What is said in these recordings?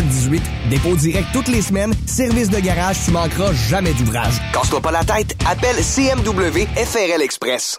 5718. Dépôt direct toutes les semaines. Service de garage, tu manqueras jamais d'ouvrage. Casse-toi pas la tête, appelle CMW FRL Express.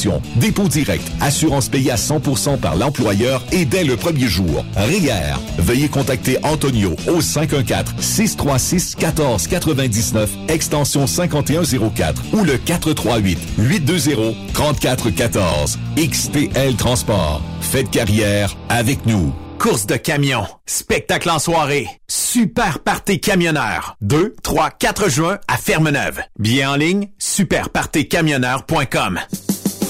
dépôt direct, assurance payée à 100% par l'employeur et dès le premier jour. RIER. Veuillez contacter Antonio au 514-636-1499, extension 5104 ou le 438-820-3414. XTL Transport. Faites carrière avec nous. Course de camion, spectacle en soirée, super party camionneur. 2, 3, 4 juin à Fermeneuve. Bien en ligne, superpartycamionneur.com.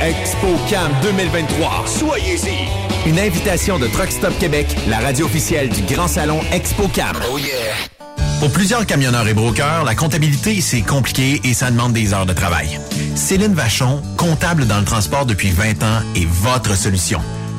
gang. ExpoCam 2023. Soyez-y. Une invitation de Truck Stop Québec, la radio officielle du Grand Salon ExpoCam. Oh yeah. Pour plusieurs camionneurs et brokers, la comptabilité, c'est compliqué et ça demande des heures de travail. Céline Vachon, comptable dans le transport depuis 20 ans, est votre solution.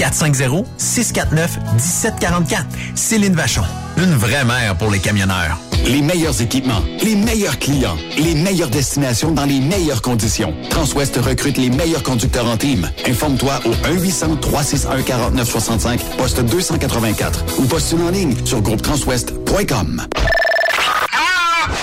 450-649-1744. Céline Vachon. Une vraie mère pour les camionneurs. Les meilleurs équipements, les meilleurs clients, les meilleures destinations dans les meilleures conditions. Transwest recrute les meilleurs conducteurs en team. Informe-toi au 1-800-361-4965, poste 284 ou postule en ligne sur groupetranswest.com.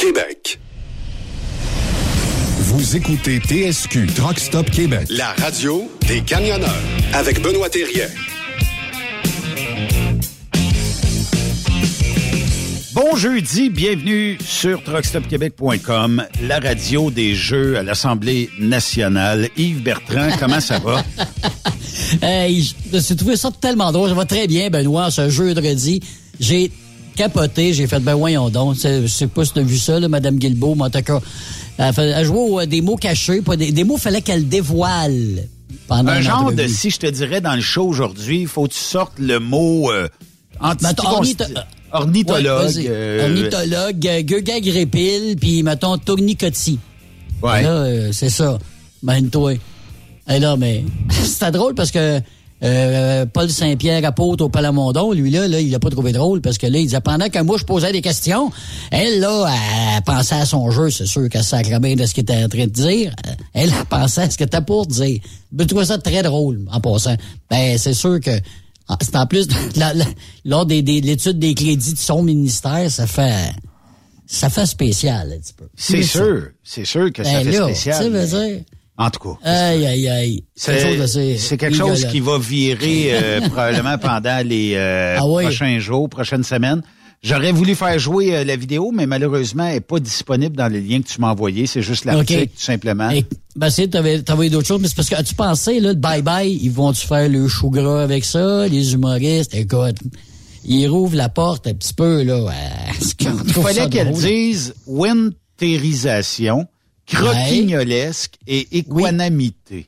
Québec. Vous écoutez TSQ Truck Stop Québec, la radio des camionneurs avec Benoît Thérien. Bon jeudi, bienvenue sur truckstopquebec.com, la radio des jeux à l'Assemblée nationale. Yves Bertrand, comment ça va? Hey, j'ai trouvé ça tellement drôle. Ça va très bien, Benoît, ce jeudi. J'ai capoté, j'ai fait, ben voyons donc. Je sais pas si tu as vu ça, là, Mme Guilbeault, mais en tout cas, elle, jouait aux- des mots cachés, pas des, des mots fallait qu'elle dévoile pendant Un genre de, si je te dirais dans le show aujourd'hui, il faut que tu sortes le mot euh, anti- ornithologue. Ouais, euh, ornithologue, euh, Guga Grépil, puis mettons Tognicotti. Ouais. Là, euh, c'est ça. Ben, toi. Et là, mais c'était drôle parce que euh, Paul Saint-Pierre, apôtre au Palamondon, lui, là, il l'a pas trouvé drôle parce que là, il disait, pendant que moi, je posais des questions, elle, là, elle pensait à son jeu, c'est sûr qu'elle bien de ce qu'il était en train de dire. Elle, elle pensait à ce que t'as pour dire. Je trouvais ça très drôle, en passant. Ben, c'est sûr que ah, c'est en plus, la- la- lors des, des- de l'étude des crédits de son ministère, ça fait, ça fait spécial, un petit peu. C'est sûr, c'est sûr que ça Ben fait là, spécial. En tout cas. Aïe, aïe, aïe. C'est quelque chose qui va virer euh, probablement pendant les euh, Ah oui. prochains jours, prochaines semaines. J'aurais voulu faire jouer euh, la vidéo, mais malheureusement, elle n'est pas disponible dans les liens que tu m'as envoyés. C'est juste l'article, OK. tout simplement. Et, ben, c'est, t'avais, t'avais d'autres choses, mais c'est parce que, as-tu pensé, là, bye-bye, ils vont-tu faire le chou gras avec ça, les humoristes? Écoute, ils rouvrent la porte un petit peu, là. euh, Il fallait qu'elle dise winterisation, croquignolesque et équanimité.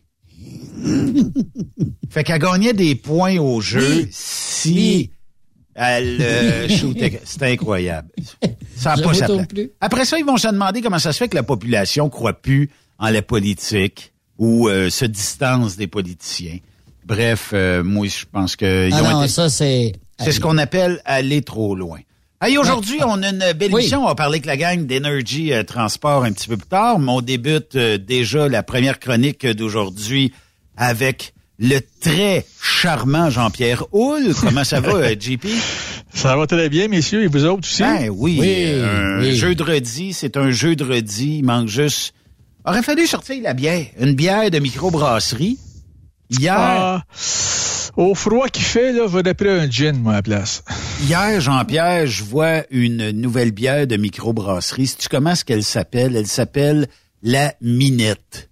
fait qu'elle gagnait des points au jeu si elle euh, shootait. C'était incroyable. Ça a Je pas sa plus. Après ça, ils vont se demander comment ça se fait que la population croit plus en la politique ou euh, se distance des politiciens. Bref, euh, moi, je pense que ils Ah ont non, été- ça, c'est... c'est ce qu'on appelle aller trop loin. Hey, aujourd'hui, on a une belle Oui. émission. On va parler avec la gang d'Energy euh, Transport un petit peu plus tard, mais on débute euh, déjà la première chronique d'aujourd'hui avec le très charmant Jean-Pierre Houle. Comment ça va, euh, JP? Ça va très bien, messieurs, et vous autres aussi? Ben oui, Oui, euh, oui. jeu de redis, c'est un jeu de redis. Il manque juste... Aurait fallu sortir la bière. Une bière de microbrasserie. Hier, Ah, au froid qu'il fait, là, j'aurais pris un gin, moi, à la place. Hier, Jean-Pierre, je vois une nouvelle bière de microbrasserie. Sais-tu comment est-ce qu'elle s'appelle? Elle s'appelle la Minette.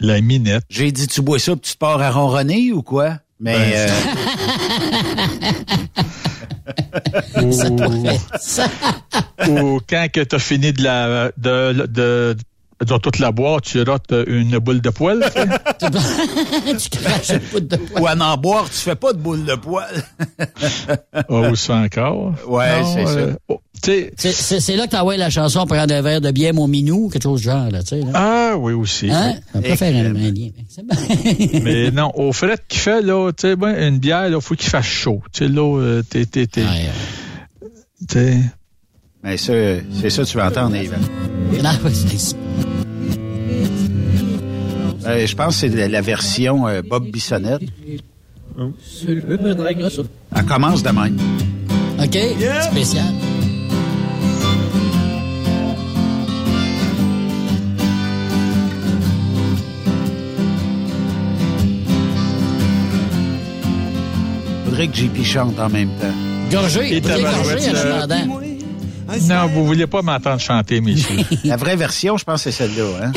La Minette. J'ai dit, tu bois ça, puis tu te pars à ronronner ou quoi? Mais Ben, euh, ça. Ou quand que t'as fini de la, de, de, de, de toute la boire, tu rates une boule de poil. tu craches une poudre de poil. ou à en boire, tu fais pas de boule de poil. Ah, ou ça encore? Ouais, c'est ça. oh, tu sais, C'est, là que t'envoies la chanson prendre un verre de bière, mon minou, quelque chose du genre, là, tu sais. Là. ah, oui, aussi. Hein? On peut faire un, un lien. mais C'est bon. Mais non, au fret qu'il fait, là, tu sais, ben, une bière, il faut qu'il fasse chaud. Tu sais, là, euh, t'es, t'es, t'es. Mais ça, c'est ça que tu vas entendre, Yves. Non, c'est- Euh, je pense que c'est la, version euh, Bob Bissonnette. Elle commence de même. OK? Spécial. Faudrait que JP chante en même temps. Gorgé. Gorger en euh, attendant. Non, vous voulez pas m'entendre chanter, messieurs. La vraie version, je pense c'est celle-là. Hein?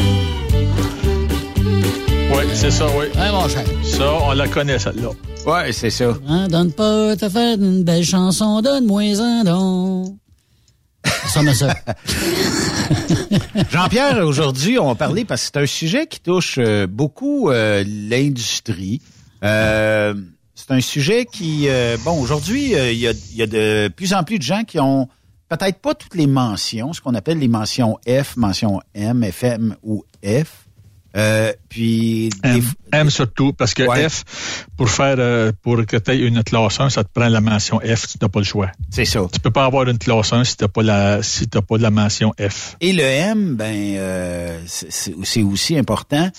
Oui, c'est ça, oui. Hein, mon cher? Ça, on la connaît, celle-là. Ouais, c'est ça. Hein, donne pas ta fête une belle chanson, donne-moi un don. Ça me ça. Jean-Pierre, aujourd'hui, on va parler parce que c'est un sujet qui touche euh, beaucoup euh, l'industrie. Euh, c'est un sujet qui, euh, bon, aujourd'hui, euh, il y, a, il y a de plus en plus de gens qui ont peut-être pas toutes les mentions, ce qu'on appelle les mentions F, mention M, FM ou F. Euh, puis M, f- M surtout, parce que Ouais. F, pour faire, euh, pour que tu aies une classe 1, ça te prend la mention F, tu n'as pas le choix. c'est ça. Tu peux pas avoir une classe 1 si tu n'as pas la, si t'as pas la mention F. Et le M, ben, euh, c'est- aussi important.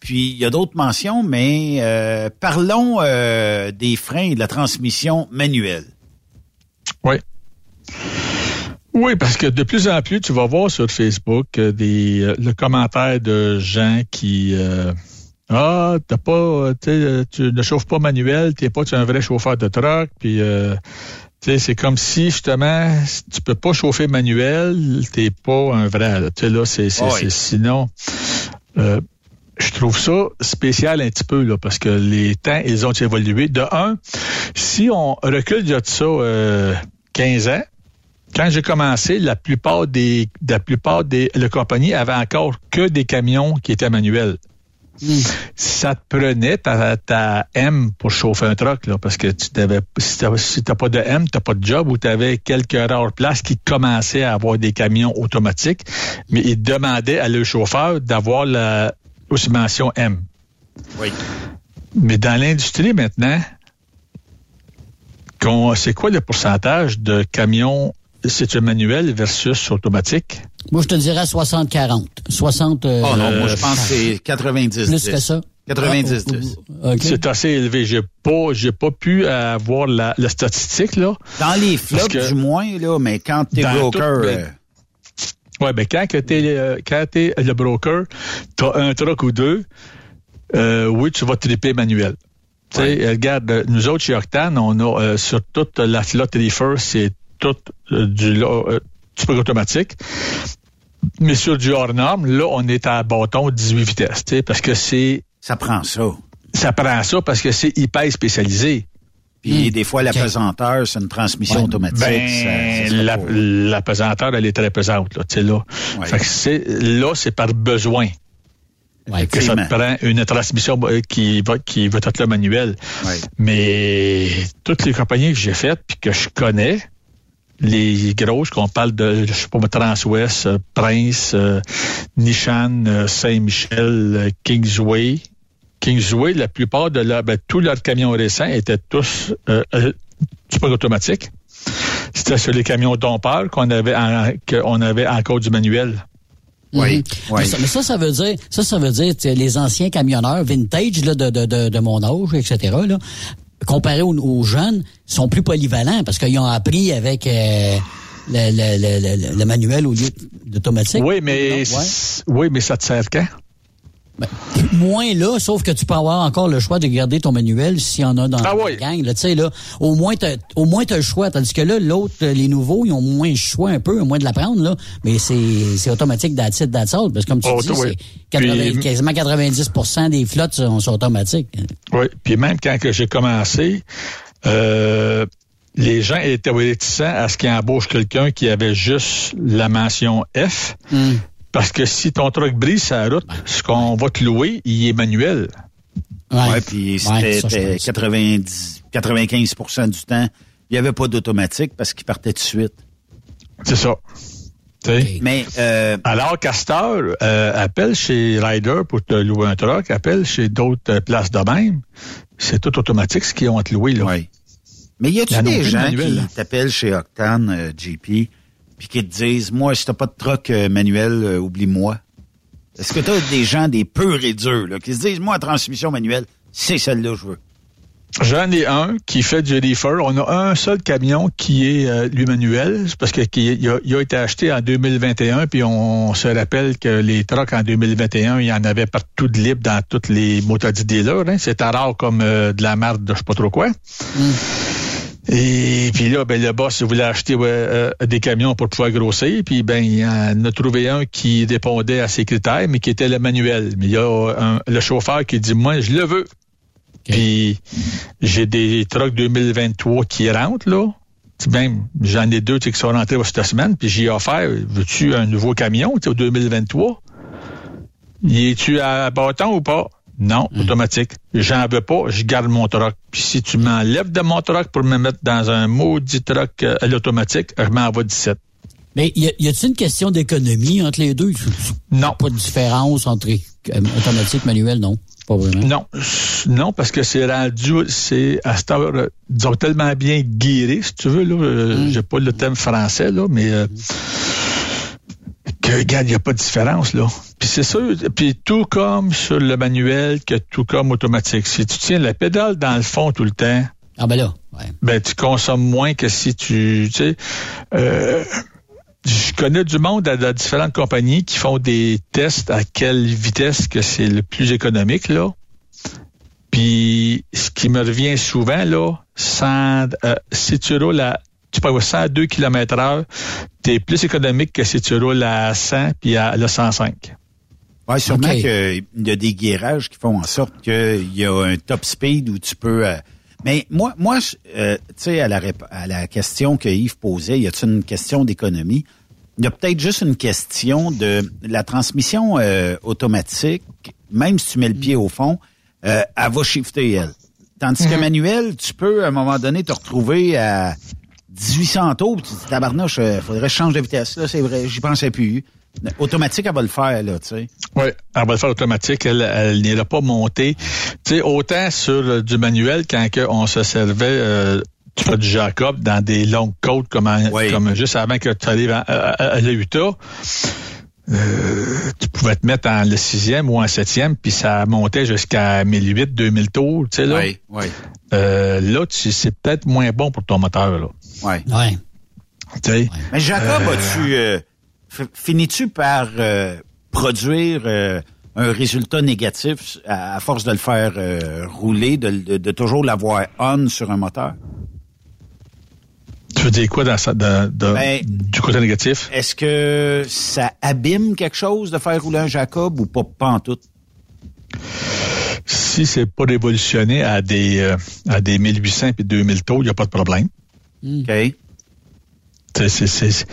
Puis il y a d'autres mentions, mais parlons des freins et de la transmission manuelle. Oui. Oui, parce que de plus en plus, tu vas voir sur Facebook euh, des euh, le commentaire de gens qui euh, ah t'as pas euh, tu ne chauffes pas manuel, t'es pas tu es un vrai chauffeur de truck, puis euh, tu sais c'est comme si justement tu peux pas chauffer manuel, t'es pas un vrai. Tu sais là c'est c'est- Ouais. c'est- sinon. euh, je trouve ça spécial un petit peu là parce que les temps ils ont évolué. De un, si on recule de ça euh, 15 ans, quand j'ai commencé, la plupart des la plupart des la compagnie avait encore que des camions qui étaient manuels. Ça te prenait ta, ta M pour chauffer un truck, là, parce que tu t'avais, si t'as, si pas de M, t'as pas de job ou tu avais quelques rares places qui commençaient à avoir des camions automatiques, mais ils demandaient à le chauffeur d'avoir la aussi mention M. Oui. Mais dans l'industrie maintenant, qu'on- c'est quoi le pourcentage de camions c'est un manuel versus automatique? Moi, je te dirais 60-40. 60. euh, Oh non, moi je pense que c'est 90 Plus que ça. 90 Ah, OK. C'est assez élevé. J'ai pas, j'ai pas pu avoir la, la statistique, là. Dans les flops, que- du moins, là, mais quand t'es broker, tout, euh, Ouais, ben, quand que t'es, euh, quand t'es le broker, t'as un truck ou deux, euh, oui, tu vas triper manuel. Tu sais, euh, regarde, nous autres, chez Octane, on a, euh, sur toute la flotte reefer, c'est tout euh, du, euh, du automatique. Mais sur du hors norme, là, on est à bâton 18 vitesses, tu sais, parce que c'est... Ça prend ça. Ça prend ça parce que c'est hyper spécialisé. Puis des fois, la pesanteur, c'est une transmission automatique. Ben, ça- ça serait la, pesanteur, elle est très pesante, là, tu sais, là. Fait que c'est, là, c'est par besoin. que ça te prend une transmission euh, qui va, qui va être le manuel. Mais toutes les compagnies que j'ai faites puis que je connais, les grosses, qu'on parle de, je sais pas, Transwest, euh, Prince, euh, Nishan, euh, Saint-Michel, Kingsway. Kingsway, la plupart de leur, ben, tous leurs camions récents étaient tous euh, euh, super automatiques. C'était sur les camions dompeurs qu'on avait, en- qu'on avait encore du manuel. Mhm. Mais, ça, mais ça, ça veut dire, ça, ça veut dire, tu sais, les anciens camionneurs vintage là, de, de, de, de mon âge, etc. Là, comparé aux, aux jeunes, sont plus polyvalents parce qu'ils ont appris avec euh, le, le, le, le- le manuel au lieu d'automatique. Oui, mais ouais. oui, mais ça te sert quand? Moins là, sauf que tu peux avoir encore le choix de garder ton manuel s'il y en a dans Ah la gang. Là, tu là, au moins, t'as, au moins, t'as le choix. Tandis que là, l'autre, les nouveaux, ils ont moins le choix un peu, au moins de l'apprendre, là. Mais c'est, automatique that's it, that's all. Parce que comme tu Oh, dis, oui. c'est 80 Puis- quasiment 90% des flottes sont, sont automatiques. Oui, puis même quand j'ai commencé, euh, les gens étaient réticents à ce qu'ils embauchent quelqu'un qui avait juste la mention F. Parce que si ton truck brise sa route, ce qu'on va te louer, il est manuel. Ouais, puis c'était pense. 90, 95% du temps, il n'y avait pas d'automatique parce qu'il partait tout de suite. C'est ça. Mais euh, alors Castor euh, appelle chez Ryder pour te louer un truck, appelle chez d'autres euh, places de même. C'est tout automatique ce qu'ils ont à te louer là. Mais y a-tu Il y en a des gens manuel, qui t'appellent chez Octane, euh, GP, puis qui te disent, moi, si t'as pas de truck euh, manuel, euh, oublie-moi. Est-ce que t'as des gens, des purs et durs, là, qui se disent, moi, transmission manuelle, c'est celle-là que je veux? J'en ai un qui fait du reefer. On a un seul camion qui est euh, lui manuel, parce que qui- il, a, il a été acheté en 2021, puis on se rappelle que les trucks en 2021, il y en avait partout de libre dans toutes les motodis dealers. Hein. C'était rare comme euh, de la merde, de je sais pas trop quoi. Et puis là, ben, le boss voulait acheter ouais, euh, des camions pour pouvoir grossir. Puis ben, il en a trouvé un qui répondait à ses critères, mais qui était le manuel. Mais il y a un- le chauffeur qui dit, moi, je le veux. Puis j'ai des trucks 2023 qui rentrent, là. Même, j'en ai deux qui sont rentrés cette semaine, puis j'ai offert, veux-tu un nouveau camion, tu sais, au 2023? Y es-tu à bâton ou pas? Non, automatique. J'en veux pas, je garde mon truck. Puis si tu m'enlèves de mon truck pour me mettre dans un maudit truck euh, à l'automatique, je m'envoie 17. Mais y a-t-il une question d'économie entre les deux? Non. Pas de différence entre euh, automatique, manuel, non? Pas vraiment. Non, non, parce que c'est rendu, c'est à cette heure, euh, disons, tellement bien guéri, si tu veux, là. euh, J'ai pas le thème français, là, mais euh, que, regarde, il n'y a pas de différence, là. Puis c'est sûr, puis tout comme sur le manuel, que tout comme automatique. Si tu tiens la pédale dans le fond tout le temps, ah ben là, ben tu consommes moins que si tu, tu sais, euh, je connais du monde à, à différentes compagnies qui font des tests à quelle vitesse que c'est le plus économique, là. Puis, ce qui me revient souvent, là, 100, euh, si tu roules à, tu peux avoir 102 km heure, t'es plus économique que si tu roules à 100 puis à le 105. Ouais, sûrement qu'il y a des guérages qui font en sorte qu'il y a un top speed où tu peux. euh, mais moi, moi, euh, tu sais, à la, à question que Yves posait, y a-t-il une question d'économie? Il y a peut-être juste une question de la transmission euh, automatique, même si tu mets le pied au fond, euh, elle va shifter, elle. Tandis que Mhm. manuel, tu peux, à un moment donné, te retrouver à 1800 tours, puis tu te dis, tabarnouche, euh, faudrait que je change de vitesse. Là, c'est vrai, j'y pensais plus. Automatique, elle va le faire, là, tu sais. Oui, elle va le faire automatique, elle, elle n'ira pas monter. Tu sais, autant sur euh, du manuel, quand que on se servait euh, tu fais du Jacob dans des longues côtes comme, en- comme juste avant que tu arrives à, à, à l'Utah, euh, tu pouvais te mettre en le sixième ou en septième, puis ça montait jusqu'à 1008, 2000 tours, tu sais, là. Oui, oui. Euh, là, tu- c'est peut-être moins bon pour ton moteur, là. Ouais. Ouais. Tu sais. Mais Jacob, Euh, as-tu euh, finis-tu par euh, produire euh, un résultat négatif à, à force de le faire euh, rouler, de, de- de toujours l'avoir on sur un moteur? Tu veux dire quoi dans ça, dans- dans- Ben, du côté négatif? Est-ce que ça abîme quelque chose de faire rouler un Jacob ou pas, pas en tout? Si c'est pas révolutionné à des, euh, à des 1800 et 2000 taux, il n'y a pas de problème. OK. C'est, c'est, c'est,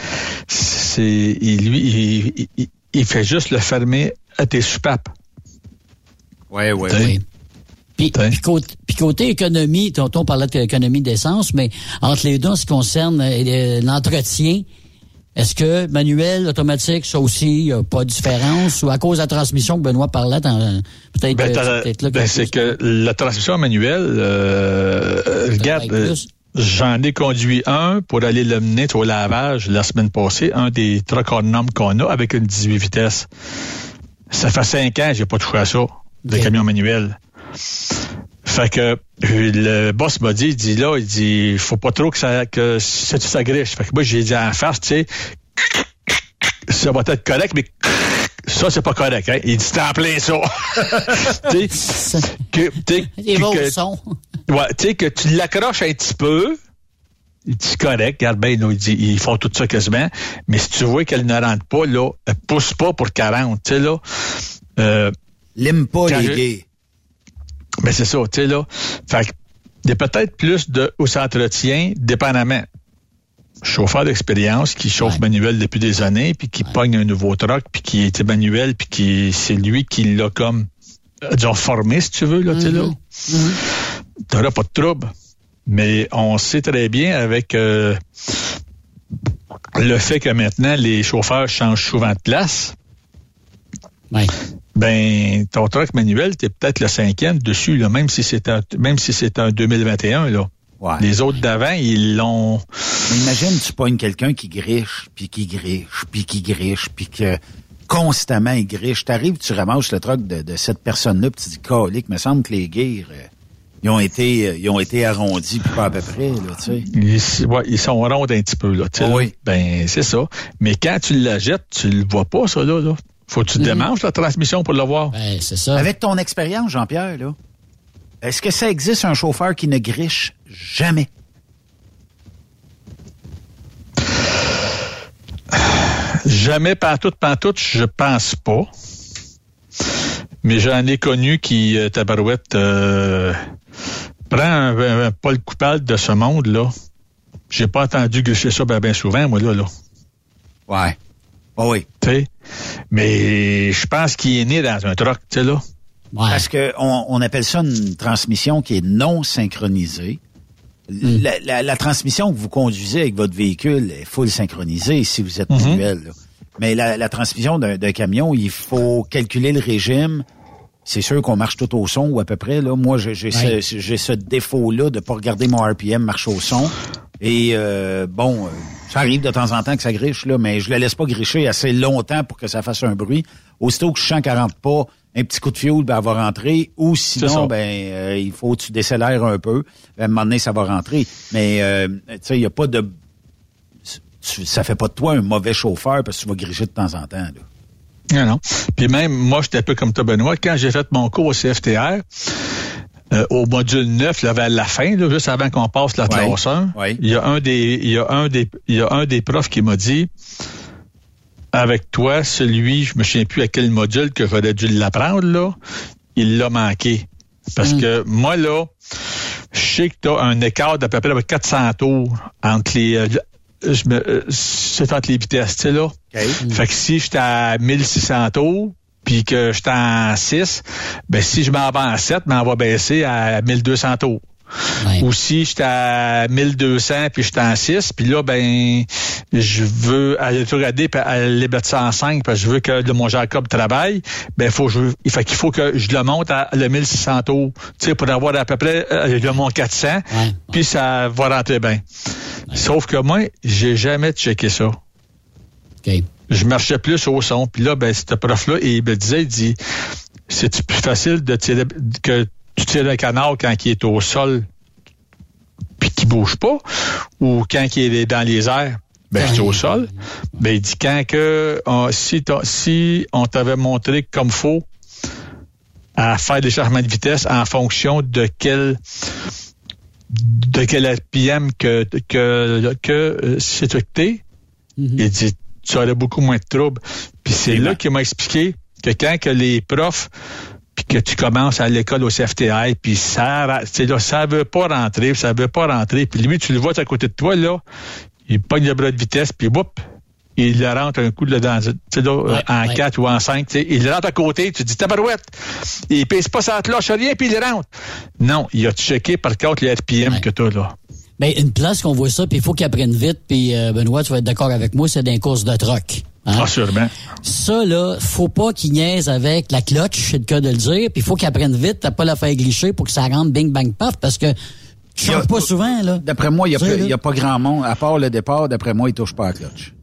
c'est- il, lui, il, il- il fait juste le fermer à tes soupapes. Ouais, ouais. Oui. Puis, puis côté, puis côté économie, tonton parlait d'économie d'essence, mais entre les deux, en ce qui concerne euh, l'entretien, est-ce que manuel, automatique, ça aussi, a pas de différence? Ou à cause de la transmission que Benoît parlait, peut-être Ben, là ben, c'est que la transmission manuelle, euh, euh, regarde, euh, j'en ai conduit un pour aller le mener au lavage la semaine passée, un des trucks normes qu'on a avec une 18 vitesses. Ça fait cinq ans, j'ai pas touché à ça, de camion manuel. Fait que le boss m'a dit, il dit là, il dit, faut pas trop que ça, que ça, ça griche. Fait que moi, j'ai dit en face, tu sais, ça va être correct, mais ça, c'est pas correct. Hein? Il dit, c'est en plein ça. tu sais, que. Ouais, tu sais, que tu l'accroches un petit peu, il dit, c'est correct, regarde bien, là, il dit, ils font tout ça quasiment, mais si tu vois qu'elle ne rentre pas, là, elle pousse pas pour 40, tu sais, là. Euh, Lime pas les gays. Ben, c'est ça, tu sais, là. Fait que, il y a peut-être plus de, où ça entretient, dépendamment. Chauffeur d'expérience qui chauffe manuel depuis des années, puis qui pogne un nouveau truck, puis qui était manuel, puis qui c'est lui qui l'a comme euh, disons formé, si tu veux, là, tu sais, là. T'auras pas de trouble. Mais on sait très bien avec euh, le fait que maintenant les chauffeurs changent souvent de place. Ben, ton truck manuel, t'es peut-être le cinquième dessus, là, même si c'est un, même si c'est un 2021, là. Les autres d'avant, ils l'ont. Mais imagine, tu pognes quelqu'un qui griche, puis qui griche, puis qui griche, puis que constamment il griche. T'arrives, tu ramasses le truck de, de cette personne-là, puis tu dis, calique, me semble que les guires, euh, ils ont été, euh, ils ont été arrondis, puis pas à peu près, là, tu sais. Ils, ouais, ils sont ronds un petit peu, là. tu sais, là. Ben, c'est ça. Mais quand tu la jettes, tu le vois pas, ça, là. là. Faut que tu démanges la transmission pour le voir. Ben, c'est ça. Avec ton expérience, Jean-Pierre, là, est-ce que ça existe un chauffeur qui ne griche jamais? Jamais pantoute, pantoute, je pense pas. Mais j'en ai connu qui, euh, tabarouette, euh, prend un, un- un Paul coupable de ce monde-là. J'ai pas entendu gricher ça bien souvent, moi, là, là. Ouais. oui. Tu sais? Mais je pense qu'il est né dans un truck, tu sais, là. Parce que on, on appelle ça une transmission qui est non synchronisée. Hmm. La, la- la transmission que vous conduisez avec votre véhicule est full synchronisée si vous êtes Mhm. manuel. Mais la, la transmission d'un camion, il faut calculer le régime. C'est sûr qu'on marche tout au son ou à peu près. Là. Moi, j'ai ce, ce défaut-là de pas regarder mon RPM marche au son. Et euh, bon, euh, ça arrive de temps en temps que ça griche, là, mais je le laisse pas gricher assez longtemps pour que ça fasse un bruit. Aussitôt que je sens qu'elle rentre pas, un petit coup de fioul, ben, elle va rentrer. Ou sinon, ben euh, il faut que tu décélères un peu. Ben, à un moment donné, ça va rentrer. Mais euh, tu sais, il n'y a pas de... ça fait pas de toi un mauvais chauffeur parce que tu vas gricher de temps en temps. Là. Non, non. Puis même, moi, j'étais un peu comme toi, Benoît. Quand j'ai fait mon cours au CFTR, euh, au module 9, là, vers la fin, là, juste avant qu'on passe la Ouais. classe 1, Ouais. il y a un des, il y a un des, il y a un des profs qui m'a dit, avec toi, celui, je me souviens plus à quel module que j'aurais dû l'apprendre, là, il l'a manqué. Parce que moi, là, je sais que tu as un écart d'à peu près 400 tours entre les... euh, je me- euh, c'est entre les vitesses, tu sais, là. Fait que si j'étais à 1600 tours, puis que j'étais en 6, ben si je m'en vais en 7, ben on va baisser à 1200 tours. Ou si j'étais à 1200 puis j'étais en 6, puis là, ben, je veux aller tout regarder puis aller mettre ça en 5 parce que je veux que le, mon Jacob travaille, ben, faut, je, il fait qu'il faut que je le monte à le 1600 tours, tu sais, pour avoir à peu près euh, le mon 400, puis ça va rentrer bien. Sauf que moi, j'ai jamais checké ça. Je marchais plus au son. Puis là, ben, ce prof-là, il me disait, il dit, c'est plus facile de tirer, que tu tires un canard quand il est au sol puis qu'il bouge pas ou quand il est dans les airs. Ben, c'est au sol? Ben, il dit, quand que, on- si, t'as- si on t'avait montré comme faut à faire des changements de vitesse en fonction de quel de quel RPM que, que, que euh, c'est traité, il dit, tu aurais beaucoup moins de troubles. Puis c'est là qu'il m'a expliqué que quand que les profs puis que tu commences à l'école au CFTI, puis ça, là, ça veut pas rentrer, ça veut pas rentrer, puis lui, tu le vois à côté de toi, là, il pogne le bras de vitesse, puis boum, il le rentre un coup de dans, là, en 4 ou en 5, il le rentre à côté, tu dis tabarouette, il pèse pas sa cloche, rien, puis il le rentre. Non, il a checké par contre les RPM que tu as là? Ben, une place qu'on voit ça, puis il faut qu'il apprenne vite, puis euh, Benoît, tu vas être d'accord avec moi, c'est d'un course de troc. Hein? Ah, sûrement. Ça, là, faut pas qu'il niaise avec la cloche, c'est le cas de le dire, puis il faut qu'il apprenne vite, t'as pas la faire glisser pour que ça rentre bing bang paf, parce que tu changes pas souvent, là. D'après moi, il n'y a, là. pas grand monde. À part le départ, d'après moi, il touche pas à la cloche.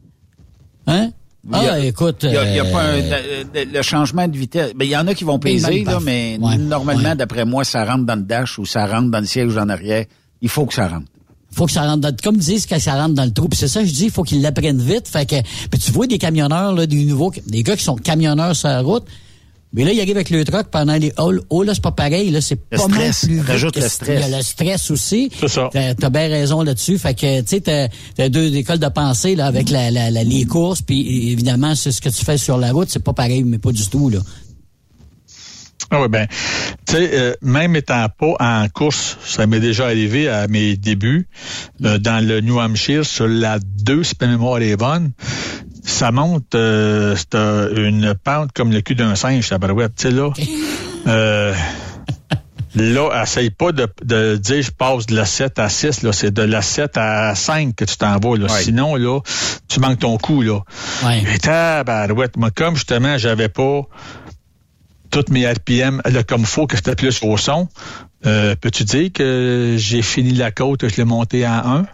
Hein? Il y a- Ah, écoute. Il y a, il y a pas un- euh, le, le changement de vitesse. Ben, il y en a qui vont peser, là, mais Ouais, normalement, ouais. d'après moi, ça rentre dans le dash ou ça rentre dans le siège en arrière. Il faut que ça rentre. Faut que ça rentre dans, comme disent que ça rentre dans le trou. Puis c'est ça, je dis, il faut qu'ils l'apprennent vite. Fait que, puis tu vois des camionneurs, là, des nouveaux, des gars qui sont camionneurs sur la route. Mais là, ils arrivent avec le truck pendant les halls. Oh, là, c'est pas pareil. Là, c'est pas mal plus vite Rajoute le stress. Il y a le stress aussi. C'est ça. T'as, t'as bien raison là-dessus. Fait que, tu sais, t'as, t'as deux écoles de pensée, là, avec la, la, la- les courses. Puis évidemment, c'est ce que tu fais sur la route. C'est pas pareil, mais pas du tout, là. Ah oui, ben, tu sais, euh, même étant pas en course, ça m'est déjà arrivé à mes débuts euh, dans le New Hampshire sur la 2, si ma mémoire est bonne. Ça monte, euh, c'est une pente comme le cul d'un singe, la barouette, tu sais, là. Euh, là, essaye pas de, de dire je passe de la 7 à 6, là. C'est de la 7 à 5 que tu t'en vas, là. Ouais. Sinon, là, tu manques ton coup, là. Ouais. Et tabarouette, moi, comme justement, j'avais pas toutes mes RPM là, comme faut que c'était plus au son, euh, peux-tu dire que j'ai fini la côte, je l'ai monté en 1?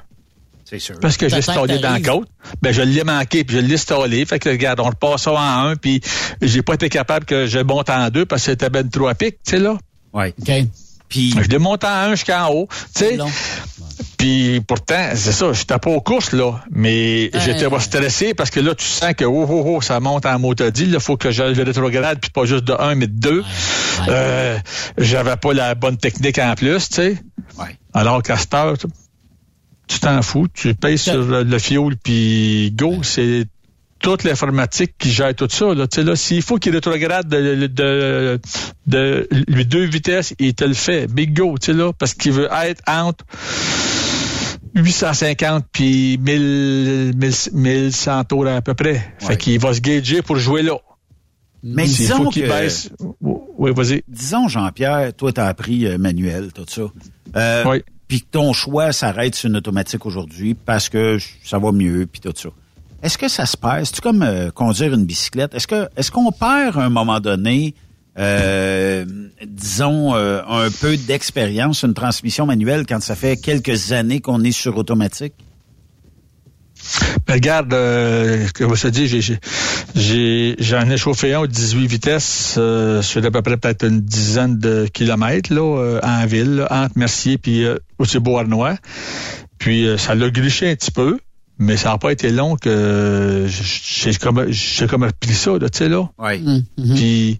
C'est sûr. Parce que j'ai Peut-être installé dans la côte. Ben, je l'ai manqué, puis je l'ai installé. Fait que, regarde, on repasse ça en 1, puis j'ai pas été capable que je monte en 2 parce que c'était ben trop à pic, tu sais, là. Ouais. OK. Puis, Je l'ai monté en 1 jusqu'en haut, tu sais. Puis pourtant, c'est ça, j'étais pas aux courses, là. Mais j'étais pas stressé parce que là, tu sens que oh, oh, oh, ça monte en motodie. Il faut que j'aille le rétrograde, puis pas juste de 1, mais de 2. Euh, J'avais pas la bonne technique en plus, tu sais. Alors qu'à cette heure, tu t'en fous, tu payes sur le, le fioul, puis go, c'est toute l'informatique qui gère tout ça. Là. Tu sais, là, s'il faut qu'il rétrograde de, de, de, lui deux vitesses, il te le fait. Big go, tu sais, là, parce qu'il veut être entre 850 puis 1000, 1000, 1100 tours à peu près. Ouais. Fait qu'il va se gager pour jouer là. mais S'il disons qu'il baisse. Oui, vas-y. disons, Jean-Pierre, toi, t'as appris euh, manuel, tout ça. Euh, Oui. Puis que ton choix s'arrête sur une automatique aujourd'hui parce que ça va mieux, puis tout ça. Est-ce que ça se perd? C'est comme euh, conduire une bicyclette? Est-ce que est-ce qu'on perd à un moment donné, euh, disons, euh, un peu d'expérience, une transmission manuelle quand ça fait quelques années qu'on est sur automatique? Ben, regarde, euh, comment se j'ai, j'ai- j'en ai chauffé un aux 18 vitesses euh, sur à peu près peut-être une dizaine de kilomètres là, euh, en ville, là, entre Mercier puis euh, aussi Beauharnois. Puis euh, ça l'a glissé un petit peu, mais ça n'a pas été long que j'ai comme j'ai comme repris ça, là, tu sais là. Oui. Hum, hum. Puis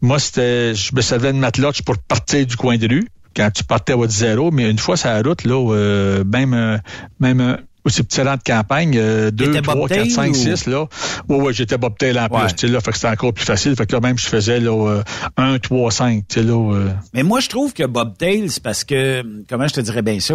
moi, c'était. Je me servais de matelote pour partir du coin de rue quand tu partais à votre zéro, mais une fois sur la route, là, euh, même euh, même euh, aussi petit rang de campagne, euh, 2, T'étais 3, bobtail 4, 5, ou- 6, là. Ouais, ouais, j'étais bobtail en Ouais. plus, tu sais, là, fait que c'était encore plus facile. Fait que là, même, je faisais, là, euh, 1, 3, 5, tu sais, là. euh, Mais moi, je trouve que Bobtail, c'est parce que, comment je te dirais bien ça?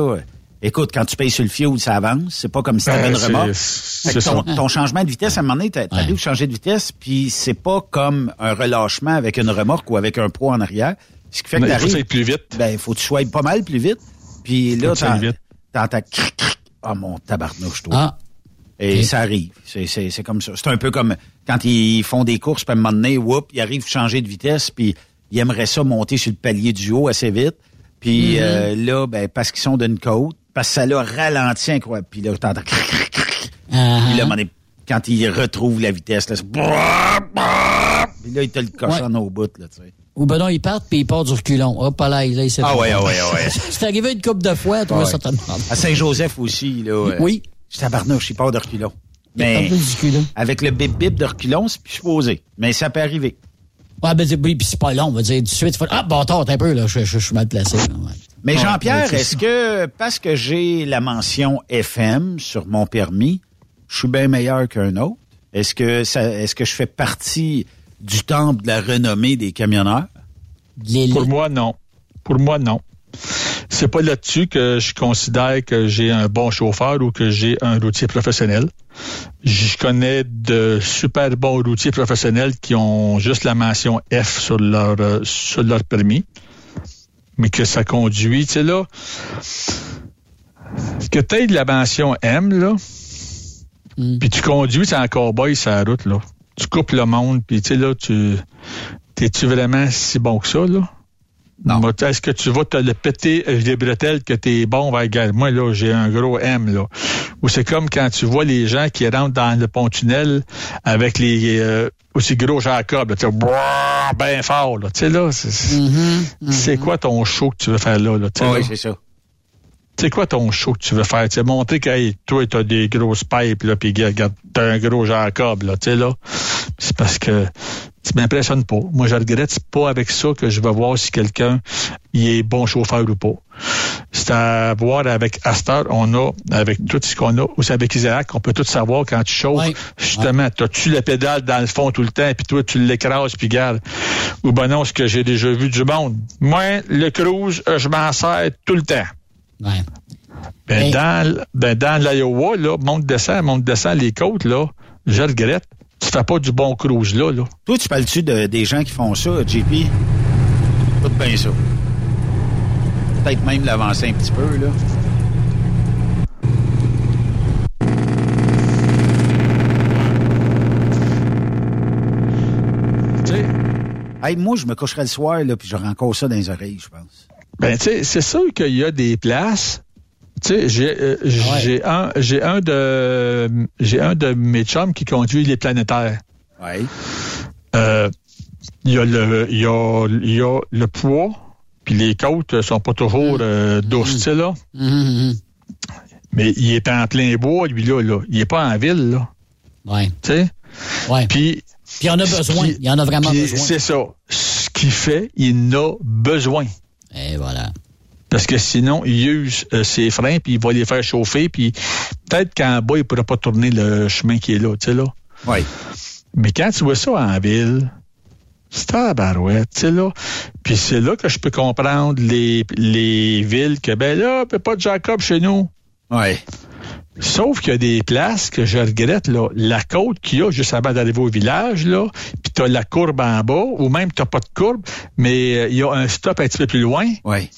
Écoute, quand tu payes sur le fioul, ça avance. C'est pas comme si t'avais Ben, une c'est- remorque. c'est Fait que ton, ton changement de vitesse, à un moment donné, t'as dû changer de vitesse, puis c'est pas comme un relâchement avec une remorque ou avec un poids en arrière. Ce qui fait que il faut que ça t'arrives, plus vite. ben, faut que tu sois pas mal plus vite. Puis là, t'entends cric, cric. Ah, mon tabarnouche, toi. Ah, Et ça arrive. C'est, comme ça. C'est un peu comme quand ils font des courses, puis à un moment donné, whoop, ils arrivent à changer de vitesse, puis ils aimeraient ça monter sur le palier du haut assez vite. Puis euh, là, ben, parce qu'ils sont d'une côte, parce que ça l'a ralenti incroyable. Puis là, t'entends... cric. ah, Puis là, quand ils retrouvent la vitesse, là, c'est... Puis là, ils te le cochonnent au bout, là, tu sais. Ou ben non, ils partent puis ils partent du reculon. Hop là, là, il s'est Ah fait ouais, ah ouais, ah ouais. C'est arrivé une couple de fois, toi, Ah ouais. certainement. À Saint-Joseph aussi, là. euh, Oui. Je tabarnouche, il part de reculons. Il Mais reculon. avec le bip-bip de reculons, c'est plus supposé. Mais ça peut arriver. Ouais, ben, c'est- oui, puis c'est pas long, on va dire, tout de suite, fais, ah, bâtard, t'es un peu, là, je, je, je suis mal placé. là, ouais. Mais Jean-Pierre, est-ce que parce que j'ai la mention FM sur mon permis, je suis bien meilleur qu'un autre? Est-ce que ça est-ce que je fais partie du temple de la renommée des camionneurs? Pour moi, non. Pour moi, non. C'est pas là-dessus que je considère que j'ai un bon chauffeur ou que j'ai un routier professionnel. Je connais de super bons routiers professionnels qui ont juste la mention F sur leur euh, sur leur permis, mais que ça conduit, tu sais là, que tu aies de la mention M là, puis tu conduis c'est en cowboy sur la route là, tu coupes le monde, puis tu sais là, tu t'es-tu vraiment si bon que ça là? Non. Est-ce que tu vas te le péter euh, les bretelles que t'es bon? Ben, regarde, moi, là, j'ai un gros M, là. Ou c'est comme quand tu vois les gens qui rentrent dans le pont-tunnel avec les euh, aussi gros Jacob, là, tu ben fort, là. Tu sais, là, c'est c'est quoi ton show que tu veux faire là, là? oui, là? c'est ça. C'est quoi ton show que tu veux faire? Tu montrer que hey, toi, t'as des grosses pipes, là, puis regarde, t'as un gros Jacob, là, tu sais, là. C'est parce que tu m'impressionnes pas. Moi, je regrette, c'est pas avec ça que je vais voir si quelqu'un est bon chauffeur ou pas. C'est à voir avec Astor, on a, avec tout ce qu'on a, aussi avec Isaac, on peut tout savoir quand tu chauffes, justement, t'as-tu la pédale dans le fond tout le temps, puis toi, tu l'écrases, puis garde. Ou ben non, ce que j'ai déjà vu du monde. Moi, le cruise, euh, je m'en sers tout le temps. Ouais. Ben, dans, ben, dans l'Iowa, là, monte-descend, monte-descend les côtes, là, je regrette. Tu fais pas du bon cruise, là, là. Toi, tu parles-tu de, des gens qui font ça, JP? Tout bien ça. Peut-être même l'avancer un petit peu, là. Hey, moi, je me coucherais le soir, là, puis j'aurais encore ça dans les oreilles, je pense. Ben, tu sais, c'est sûr qu'il y a des places. Tu sais, j'ai euh, j'ai un j'ai un de j'ai un de mes chums qui conduit les planétaires. Ouais. Euh, il y a le il y a, il y a le poids, puis les côtes sont pas toujours euh, douces, tu sais là. Mais il est en plein bois, lui là, là. Il est pas en ville là. Ouais. Tu sais? Ouais. Puis Puis il en a besoin. Il en a vraiment besoin. C'est ça. Ce qu'il fait, il en a besoin. Et voilà. Parce que sinon, il use euh, ses freins, puis il va les faire chauffer, puis peut-être qu'en bas, il ne pourra pas tourner le chemin qui est là, tu sais, là. Oui. Mais quand tu vois ça en ville, c'est à la barouette, tu sais, là. Puis c'est là que je peux comprendre les, les villes que, ben là, il n'y a pas de Jacob chez nous. Oui. Sauf qu'il y a des places que je regrette, là. La côte qu'il y a juste avant d'arriver au village, là, puis t'as la courbe en bas, ou même t'as pas de courbe, mais euh, il y a un stop un petit peu plus loin. Oui.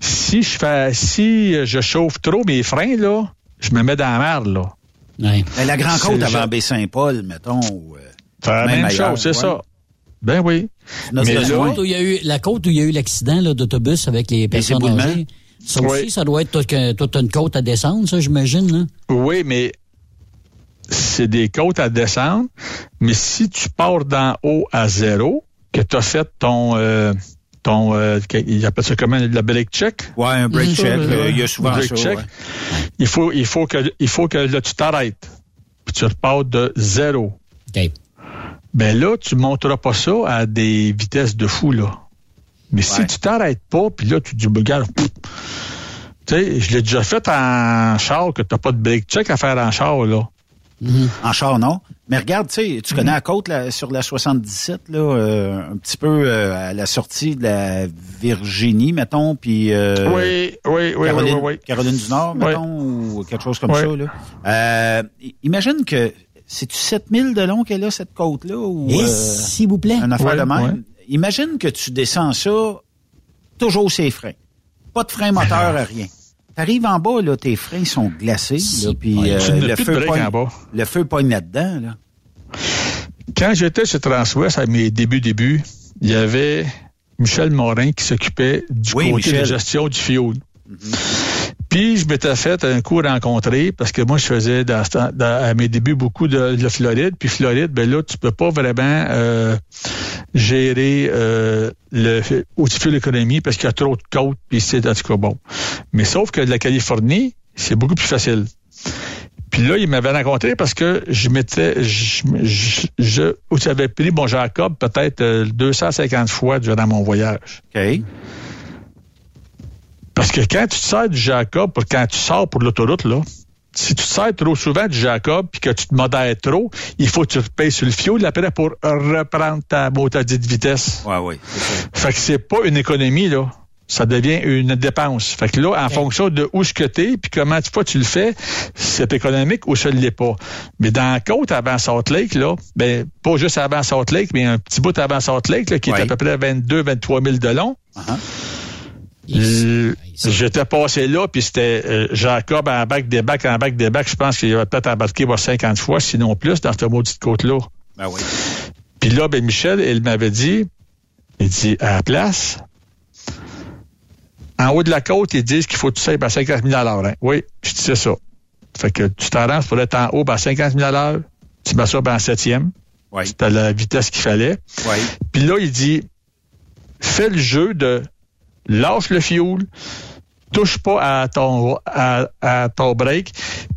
Si je fais, si je chauffe trop mes freins, là, je me mets dans la merde, là. Mais la Grand C'est Côte avant Baie-Saint-Paul, mettons. ou, euh, C'est la même chose, c'est ouais. ça. Ben oui. Mais la, là, côte où il y a eu, la côte où il y a eu l'accident là, d'autobus avec les personnes âgées. Ça aussi, Oui. ça doit être toute, une côte à descendre, ça, j'imagine. Oui, mais c'est des côtes à descendre. Mais si tu pars d'en haut à zéro, que tu as fait ton, euh, ton, euh, que- il appelle ça comment, la break check? Ouais, un break check, là, il y a souvent break ça, check. ouais. Il faut, il faut que, il faut que là, tu t'arrêtes. Puis tu repars de zéro. OK. Ben là, tu monteras pas ça à des vitesses de fou, là. Mais si tu t'arrêtes pas, puis là, tu te dis, ben, regarde, tu sais, je l'ai déjà fait en char, que t'as pas de break check à faire en char, là. En char, non. Mais regarde, tu sais, tu connais la côte là, sur la 77, là, euh, un petit peu euh, à la sortie de la Virginie, mettons, puis euh, oui, oui, oui, Caroline, oui, oui, oui. Caroline du Nord, Oui. mettons, ou quelque chose comme Oui. ça. Là. Euh, imagine que c'est-tu 7000 de long qu'elle a, cette côte-là? Ou, Et euh, s'il vous plaît. un affaire de même? Imagine que tu descends ça, toujours ses freins. Pas de frein moteur, rien. T'arrives en bas, là, tes freins sont glacés, là, puis Ouais, euh, le, feu pogne, en bas. le feu pogne là-dedans. Là. Quand j'étais chez Transwest, à mes débuts, débuts, il y avait Michel Morin qui s'occupait du Oui, côté Michel. de gestion du fioul. Puis je m'étais fait un coup rencontré parce que moi je faisais dans, dans- à mes débuts beaucoup de, de Floride. Puis Floride, ben là tu peux pas vraiment euh, gérer euh, le aussi fuel économie parce qu'il y a trop de côtes. Puis c'est en tout cas bon. Mais sauf que de la Californie, c'est beaucoup plus facile. Puis là, il m'avait rencontré parce que je m'étais, je, je, je- j'avais pris mon Jacob peut-être euh, 250 fois durant mon voyage. Parce que quand tu te sers du Jacob, pour quand tu sors pour l'autoroute, là, si tu te sers trop souvent du Jacob puis que tu te modères trop, il faut que tu payes sur le fioul après pour reprendre ta moto de vitesse. Ouais, oui. Fait que c'est pas une économie, là. Ça devient une dépense. Fait que là, en fonction de où ce que t'es, puis comment tu tu le fais, c'est économique ou ça ne l'est pas. Mais dans la côte avant Salt Lake, là, ben, pas juste avant Salt Lake, mais un petit bout avant Salt Lake, là, qui est à peu près 22, 23 000 de long. Euh, J'étais passé là, puis c'était euh, Jacob en bac des bacs, en bac des bacs. Je pense qu'il va peut-être embarqué voir 50 fois, sinon plus, dans cette maudite côte-là. Ben oui. Puis là, ben Michel, il m'avait dit, il dit, à la place, en haut de la côte, ils disent qu'il faut que tu sailles à 50 000 à l'heure. Hein? Oui, je dis c'est ça. Fait que tu t'arranges pour être en haut à 50 000 à l'heure, tu mets ça ben, en septième. Oui. Tu as la vitesse qu'il fallait. Oui. Puis là, il dit, fais le jeu de lâche le fuel, touche pas à ton à, à ton break,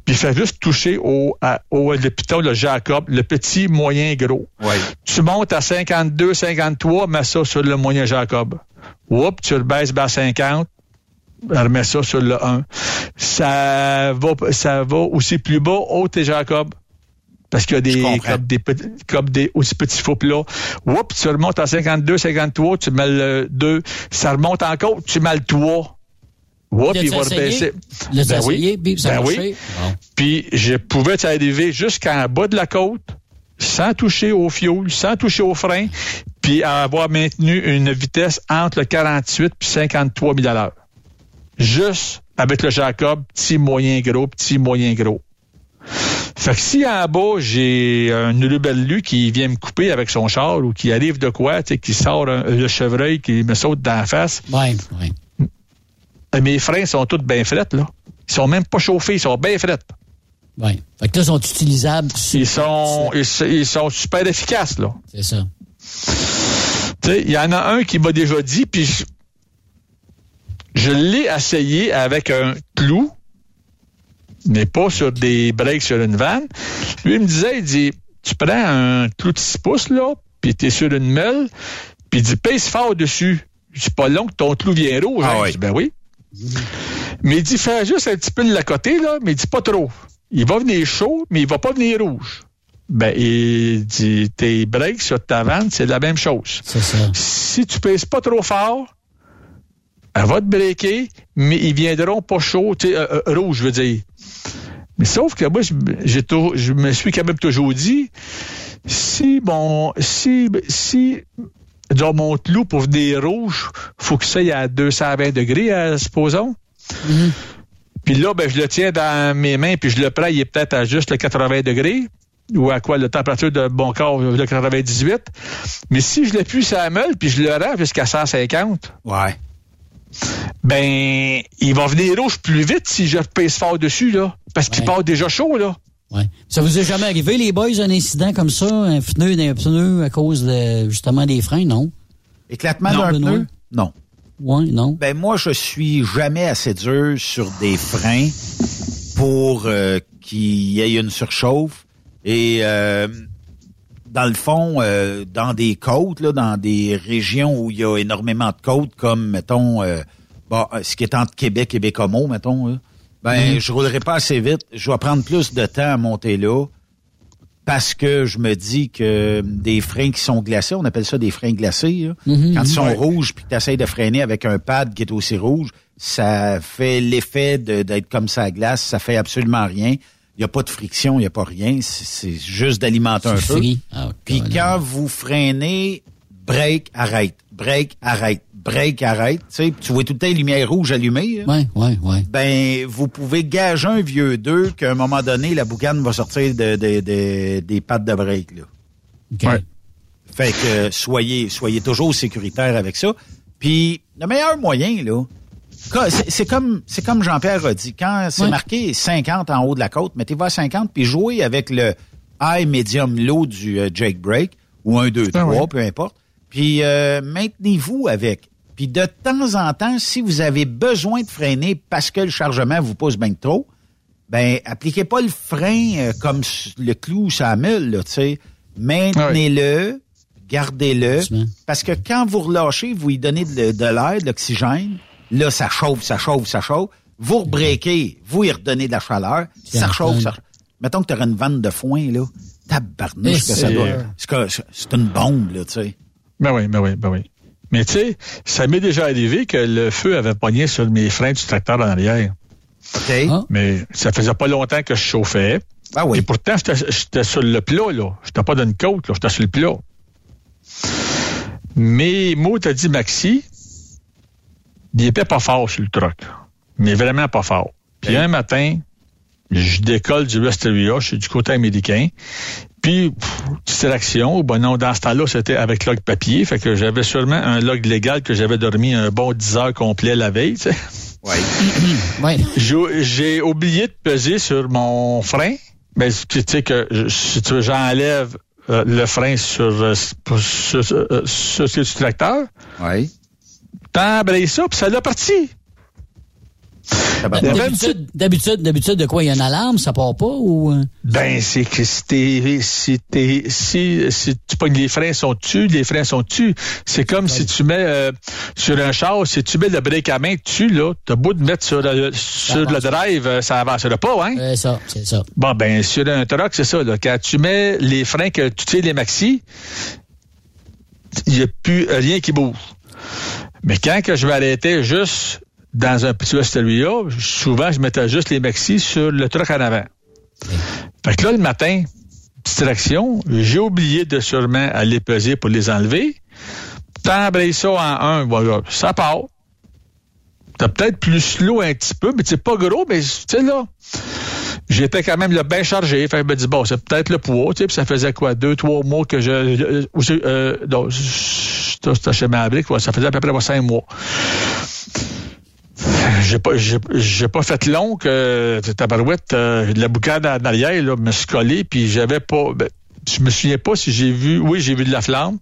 puis fais juste toucher au, à, au le piton, le Jacob, le petit, moyen, gros. Oui. Tu montes à 52, 53, mets ça sur le moyen Jacob. Oups, tu le baisses à 50, remets ça sur le 1. Ça va, ça va aussi plus bas, haut et Jacob. Parce qu'il y a des, comme des, petits, comme des aussi petits faux plats. Oups, tu remontes à 52, 53, tu mets le 2. Ça remonte encore, tu mets le 3. Oups, il va rebaisser. Le Ben oui. essayé, ça Ben oui. Bon. Puis je pouvais arriver jusqu'en bas de la côte, sans toucher au fioul, sans toucher au frein, puis avoir maintenu une vitesse entre le 48 puis 53 000 à l'heure. Juste avec le Jacob, petit, moyen, gros, petit, moyen, gros. Fait que si en bas, j'ai un lu qui vient me couper avec son char ou qui arrive de quoi, tu sais, qui sort un- le chevreuil, qui me saute dans la face, Ouais, ouais. euh, mes freins sont tous bien frettes, là. Ils sont même pas chauffés, ils sont bien frettes. Ouais. Fait que là, ils sont utilisables. Ils sont, ils, ils sont super efficaces, là. C'est ça. Tu sais, il y en a un qui m'a déjà dit, puis je, je l'ai essayé avec un clou, mais pas sur des breaks sur une vanne. Lui, il me disait, il dit, tu prends un clou de 6 pouces, là, puis t'es sur une meule, puis il dit, pèse fort dessus. C'est pas long que ton clou vient rouge. Ah hein? oui. Ben oui. Mais il dit, fais juste un petit peu de la côté, là, mais il dit pas trop. Il va venir chaud, mais il va pas venir rouge. Ben, il dit, tes breaks sur ta vanne, c'est la même chose. C'est ça. Si tu pèses pas trop fort, elle va te breaker, mais ils viendront pas chauds, tu sais, euh, euh, rouge, je veux dire. Mais sauf que moi, je- me suis quand même toujours dit, si mon, si, si, disons, mon clou pour venir rouge, faut que ça aille à 220 degrés, euh, supposons. Puis là, ben, je le tiens dans mes mains, puis je le prends, il est peut-être à juste le 80 degrés, ou à quoi, la température de mon corps, le 98. Mais si je l'appuie sur la meule, puis je le rends jusqu'à 150, Ouais. Ben, il va venir rouge plus vite si je pèse fort dessus, là. Parce qu'il Ouais. part déjà chaud, là. Ouais. Ça vous est jamais arrivé, les boys, un incident comme ça, un pneu d'un pneu à cause de, justement des freins, non? Éclatement Non, d'un pneu? Non. Ouais, non. Ben moi, je suis jamais assez dur sur des freins pour euh, qu'il y ait une surchauffe. Et euh, dans le fond, euh, dans des côtes, là, dans des régions où il y a énormément de côtes, comme mettons, euh, bon, euh, ce qui est entre Québec et Bécomo, mettons, là, ben Mhm. je roulerai pas assez vite. Je vais prendre plus de temps à monter là parce que je me dis que des freins qui sont glacés, on appelle ça des freins glacés, là. Mhm. quand ils sont Ouais. rouges puis que tu essaies de freiner avec un pad qui est aussi rouge, ça fait l'effet d'être comme ça à glace, ça fait absolument rien. Il n'y a pas de friction, il n'y a pas rien, c'est juste d'alimenter un C'est peu. free. Ah, ok, Puis quand vous freinez, break, arrête, break, arrête, break, arrête, tu sais, tu vois tout le temps les lumières rouges allumées. là. Ouais, ouais, ouais. Ben, vous pouvez gager un vieux deux qu'à un moment donné, la boucane va sortir de, de- de- des pattes de break. Là. OK. Ouais. Fait que soyez, soyez toujours sécuritaire avec ça. Puis le meilleur moyen, là, c'est comme c'est comme Jean-Pierre a dit, quand c'est marqué 50 en haut de la côte, mettez-vous à 50 puis jouez avec le high, medium, low du euh, Jake Break ou 1, 2, 3, Ah ouais. peu importe. Puis euh, maintenez-vous avec. Puis de temps en temps, si vous avez besoin de freiner parce que le chargement vous pousse bien trop, ben appliquez pas le frein euh, comme le clou là, tu sais. Maintenez-le, gardez-le, Doucement. parce que quand vous relâchez, vous lui donnez de, de l'air, de l'oxygène, Là, ça chauffe, ça chauffe, ça chauffe. Vous rebreakez, vous y redonnez de la chaleur, ça chauffe, ça Mettons que tu aurais une vanne de foin, là. Tabarnouche que ça doit. C'est une bombe, là, tu sais. Ben oui, ben oui, ben oui. Mais tu sais, ça m'est déjà arrivé que le feu avait pogné sur mes freins du tracteur en arrière. OK. Mais ça faisait pas longtemps que je chauffais. Ah oui. Et pourtant, j'étais j'étais sur le plat, là. J'étais pas dans une côte, là. J'étais sur le plat. Mais Mo t'a dit Maxi, il était pas fort sur le truck. Mais vraiment pas fort. Puis un matin, je décolle du West Area, je suis du côté américain. Puis, pff, distraction, ben non, dans ce temps-là, c'était avec log papier. Fait que j'avais sûrement un log légal que j'avais dormi un bon 10 heures complet la veille, tu sais. J'ai- J'ai oublié de peser sur mon frein. Mais tu sais que je- si tu veux, j'enlève euh, le frein sur, euh, sur, sur, euh, sur ce du tracteur. Oui. T'embrayes ça, puis ça l'a parti. D'habitude, d'habitude, d'habitude, de quoi? Il y a une alarme, ça part pas ou... euh? Ben, c'est que si t'es, si t'es, si, si tu pognes les freins sont dessus, les freins sont dessus. C'est comme si tu mets, euh, sur un char, si tu mets le break à main dessus, là, t'as beau de mettre sur le, sur le drive, euh, ça avancera pas, hein? C'est ça, c'est ça. Bon, ben, sur un truck, c'est ça, là. Quand tu mets les freins, que tu tires les maxi, il n'y a plus rien qui bouge. Mais quand je m'arrêtais juste dans un petit Westeria, souvent, je mettais juste les maxi sur le truck en avant. Fait que là, le matin, distraction, j'ai oublié de sûrement aller peser pour les enlever. T'embrayes ça en un, voilà, ça part. T'as peut-être plus slow un petit peu, mais c'est pas gros, mais tu sais là, j'étais quand même là, bien chargé. Fait que je me dis, bon, c'est peut-être le poids, puis ça faisait quoi, deux, trois mois que je... euh, euh, non, c'était chez ouais, ça faisait à peu près cinq mois. J'ai pas, j'ai, pas fait long que tabarouette, euh, de la boucade en arrière, là, me suis collé, puis j'avais pas, ben, je me souviens pas si j'ai vu, oui, j'ai vu de la flamme,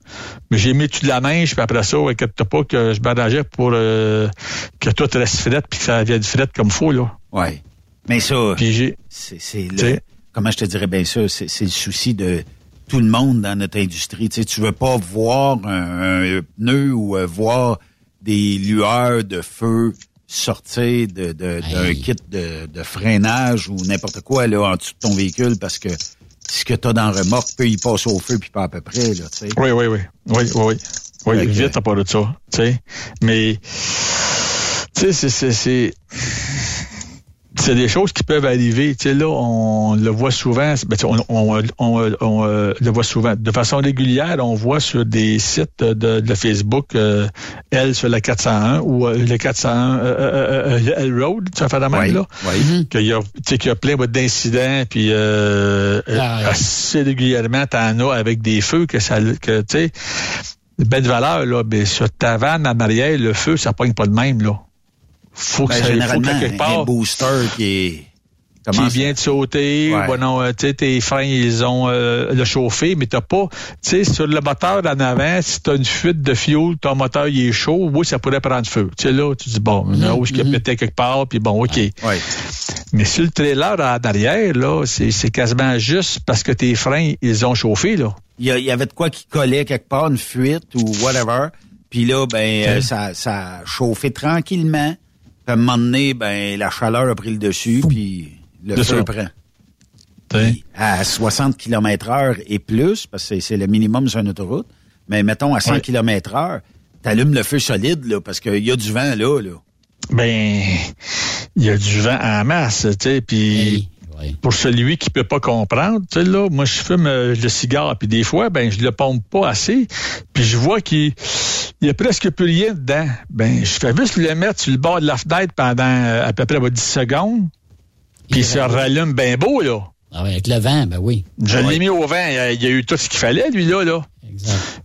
mais j'ai mis tout de la neige, puis après ça, inquiète pas que je m'arrangeais pour euh, que tout reste frette, puis que ça vienne frette comme faut, là. Ouais. Mais ça, c'est le, comment je te dirais bien ça, c'est le souci de tout le monde dans notre industrie. Tu sais, tu veux pas voir un, un pneu ou euh, voir des lueurs de feu sortir de, de- d'un kit de, de freinage ou n'importe quoi là en dessous de ton véhicule parce que ce que tu as dans la remorque peut y passer au feu puis pas à peu près là, tu sais. Oui, oui, oui. Oui, oui, oui. Oui, que- vite à part de ça. Tu sais. Mais tu sais, c'est, c'est, des choses qui peuvent arriver. Tu sais, là, on le voit souvent. ben, tu sais, on, on, on, on, euh, le voit souvent. De façon régulière, on voit sur des sites de, de Facebook, euh, elle sur la 401 ou euh, le 401 euh, euh, euh, L Road, ça fait la même, Oui, là? oui. Qu'il y a, tu sais, qu'il y a plein d'incidents, puis euh, Ah, assez régulièrement, t'en as avec des feux que ça, que, tu sais, belle valeur, là, mais sur ta vanne en arrière, le feu, ça pogne pas de même, là. Faut que Ben, ça, il faut que quelque un part, booster qui est qui vient de sauter, Ouais. bon, non, euh, tu sais, tes freins, ils ont euh, le chauffé, mais t'as pas, tu sais, sur le moteur en avant, si t'as une fuite de fuel, ton moteur, il est chaud, oui, ça pourrait prendre feu. Tu sais, là, tu dis, bon, là, où est-ce qu'il a pété quelque part, puis bon, OK. Ouais. Mais sur le trailer en arrière, là, c'est quasiment juste parce que tes freins, ils ont chauffé, là. il y, a- il y avait de quoi qui collait quelque part, une fuite ou whatever. Puis là, ben, euh, ça, ça a chauffé tranquillement. Puis à un moment donné, ben, la chaleur a pris le dessus, puis le feu ça. prend. T'sais. À 60 km heure et plus, parce que c'est- c'est le minimum sur une autoroute, mais mettons à 100 Ouais. km heure, t'allumes le feu solide, là, parce qu'il y a du vent là, là. Ben, il y a du vent en masse, tu sais, puis pour celui qui peut pas comprendre, tu sais, là, moi, je fume euh, le cigare, puis des fois, ben, je le pompe pas assez, puis je vois qu'il il y a presque plus rien dedans. Ben, je fais juste le mettre sur le bord de la fenêtre pendant euh, à peu près bah, 10 secondes, puis ça rallume bien beau, là. Ah ouais, avec le vent, ben oui. Je l'ai mis au vent, il y a- il y a eu tout ce qu'il fallait, lui, là, là.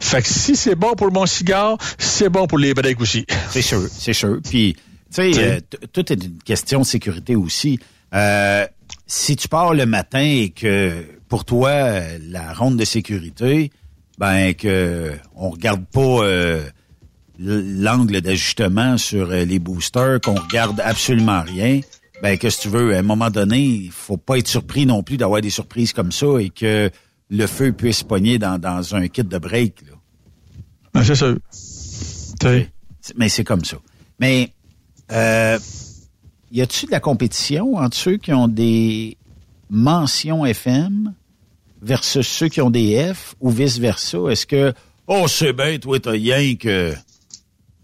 Fait que si c'est bon pour mon cigare, c'est bon pour les breaks aussi. C'est sûr, c'est sûr. Puis, tu sais, euh, tout est une question de sécurité aussi. Euh, si tu pars le matin et que pour toi, la ronde de sécurité, ben que on regarde pas euh, l'angle d'ajustement sur euh, les boosters, qu'on regarde absolument rien, ben que si tu veux, à un moment donné, il faut pas être surpris non plus d'avoir des surprises comme ça et que le feu puisse pogner dans, dans un kit de break. Là. Ben, c'est sais. Mais c'est comme ça. Mais Euh, y a-tu de la compétition entre ceux qui ont des mentions FM versus ceux qui ont des F ou vice-versa? Est-ce que, oh, c'est bien, toi, t'as rien que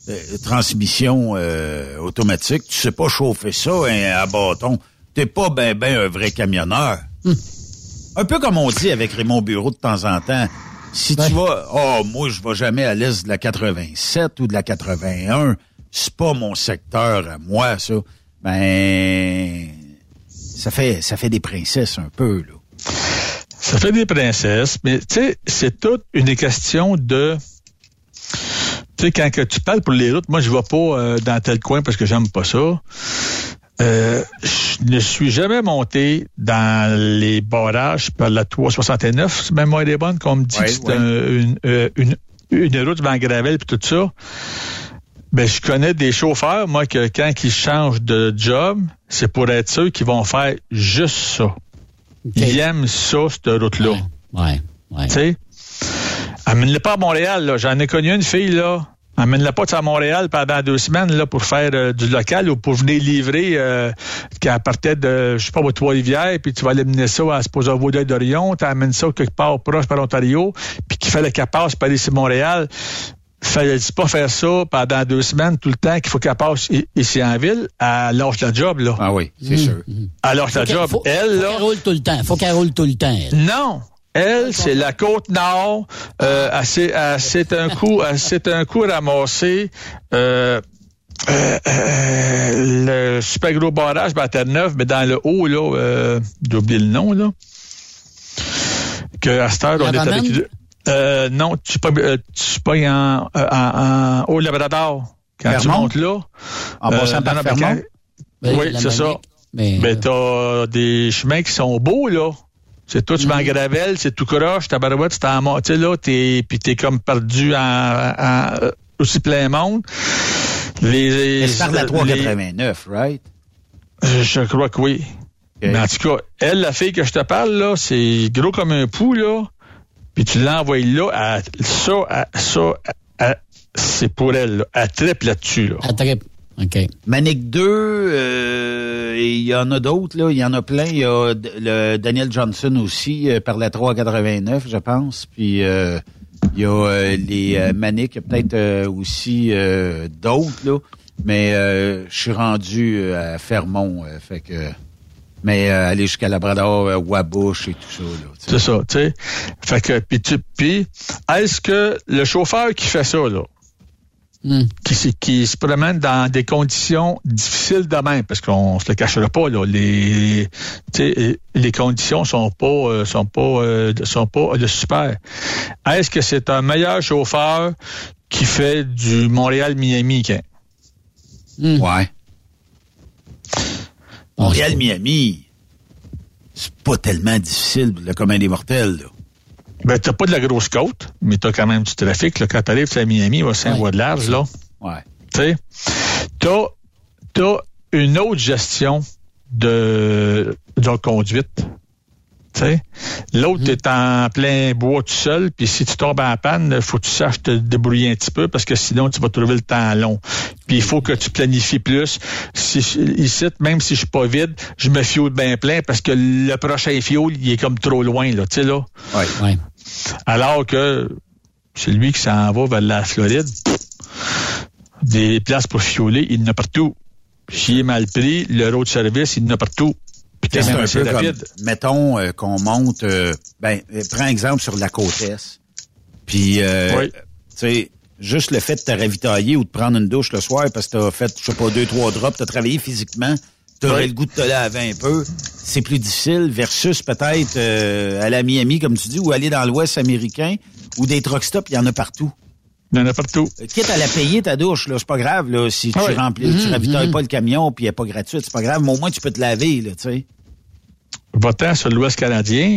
euh, transmission euh, automatique, tu sais pas chauffer ça hein, à bâton. T'es pas ben ben un vrai camionneur. Un peu comme on dit avec Raymond Bureau de temps en temps. Si tu vas, oh, moi, je vais jamais à l'est de la 87 ou de la 81. C'est pas mon secteur à moi, ça. Ben, ça fait, ça fait des princesses un peu, là. Ça fait des princesses, mais tu sais, c'est toute une question de tu sais, quand que tu parles pour les routes, moi, je vais pas euh, dans tel coin parce que j'aime pas ça. Euh, je ne suis jamais monté dans les barrages par la 369, si mémoire est bonne, qu'on me dit Ouais, que c'est ouais. un- une, euh, une, une route devant Gravel puis tout ça. Ben, je connais des chauffeurs, moi, que quand ils changent de job, c'est pour être sûr qu'ils vont faire juste ça. Ils aiment ça, cette route-là. Ouais, ouais. Tu sais? Amène-le pas à Montréal, là. J'en ai connu une fille, là. Amène-la pas à Montréal pendant deux semaines, là, pour faire euh, du local ou pour venir livrer, euh, qu'elle partait de, je sais pas, Trois-Rivières, puis tu vas aller mener ça à, suppose, à Vaudreuil d'Orion, tu amènes ça quelque part proche par l'Ontario, puis qu'il fallait qu'elle passe par ici Montréal. Fallait pas faire ça pendant deux semaines, tout le temps qu'il faut qu'elle passe ici en ville. Elle lâche la job, là? Ah oui, c'est sûr. Elle lâche la Faut job. faut- elle, faut là. qu'elle roule tout le temps. Faut qu'elle roule tout le temps, elle. Non. Elle, c'est la côte nord. Euh, s'est un coup, s'est un coup ramassé. Euh, euh, euh, le super gros barrage ben, à Terre-Neuve, mais dans le haut, là, euh, j'ai oublié le nom, là. Que à cette heure, on est avec. Euh, non, tu pas, euh, tu pas en, en, en, au Labrador. Quand tu Fermont? montes là. En passant par non, mais Fermont? Ben, oui, c'est ça. Mais, Ben, t'as des chemins qui sont beaux, là. C'est tout, tu vas en gravel, c'est tout croche, ta barouette, c'est en tu sais, là, t'es, pis t'es comme perdu en, en- euh, aussi plein monde. Les, Mais c'est par la les- 389, right? euh, je crois que oui. Mais en tout cas, elle, la fille que je te parle, là, c'est gros comme un pou, là. Puis tu l'envoies là, elle- ça, elle- ça, elle- c'est pour elle, là. Elle tripe là-dessus, là. Elle tripe. OK. Manic 2, euh, il y en a d'autres, là. Il y en a plein. Il y a le Daniel Johnson aussi, euh, par la 389, je pense. Puis euh, il y a euh, les euh, Manic, il y a peut-être euh, aussi euh, d'autres, là. Mais euh, je suis rendu à Fermont, euh, fait que... Mais euh, aller jusqu'à Labrador, euh, Wabush et tout ça. C'est ça, tu sais. Fait que, puis tu, puis, est-ce que le chauffeur qui fait ça, là, Hmm. qui, se- qui se promène dans des conditions difficiles de même, parce qu'on se le cachera pas, là, les, tu sais, les conditions sont pas, euh, sont pas, euh, sont pas de super. Est-ce que c'est un meilleur chauffeur qui fait du Montréal-Miami, qu'un? Hmm. Ouais. Montréal-Miami, c'est pas tellement difficile le commun des mortels, là. Ben, t'as pas de la grosse côte, mais t'as quand même du trafic, là. Quand t'arrives à Miami, à Saint-Voie de large, là. Ouais. Tu sais, t'as, t'as une autre gestion de, de conduite. L'autre est en plein bois tout seul, puis si tu tombes en panne, faut que tu saches te débrouiller un petit peu parce que sinon tu vas trouver le temps long. Puis il faut que tu planifies plus. Si ici, même si je suis pas vide, je me fioule bien plein parce que le prochain fioul, il est comme trop loin là, tu sais là. Ouais. Alors que celui qui s'en va vers la Floride, des places pour fioler, il y en a partout. S'il est mal pris, le road service, il y en a partout. C'est un peu comme, mettons euh, qu'on monte, euh, ben, euh, prends exemple sur la côte Est. Puis, euh, Oui. tu sais, juste le fait de te ravitailler ou de prendre une douche le soir parce que t'as fait, je sais pas, deux, trois drops, t'as travaillé physiquement, t'aurais Oui. le goût de te laver un peu, c'est plus difficile versus peut-être euh, à la Miami, comme tu dis, ou aller dans l'Ouest américain, ou des truck stops, il y en a partout. Il y en a partout. Euh, Quitte à la payer ta douche, là, c'est pas grave, là, si tu remplis, tu ravitailles pas le camion puis elle est pas gratuite, c'est pas grave, mais au moins tu peux te laver, là, tu sais. Votant sur l'Ouest canadien,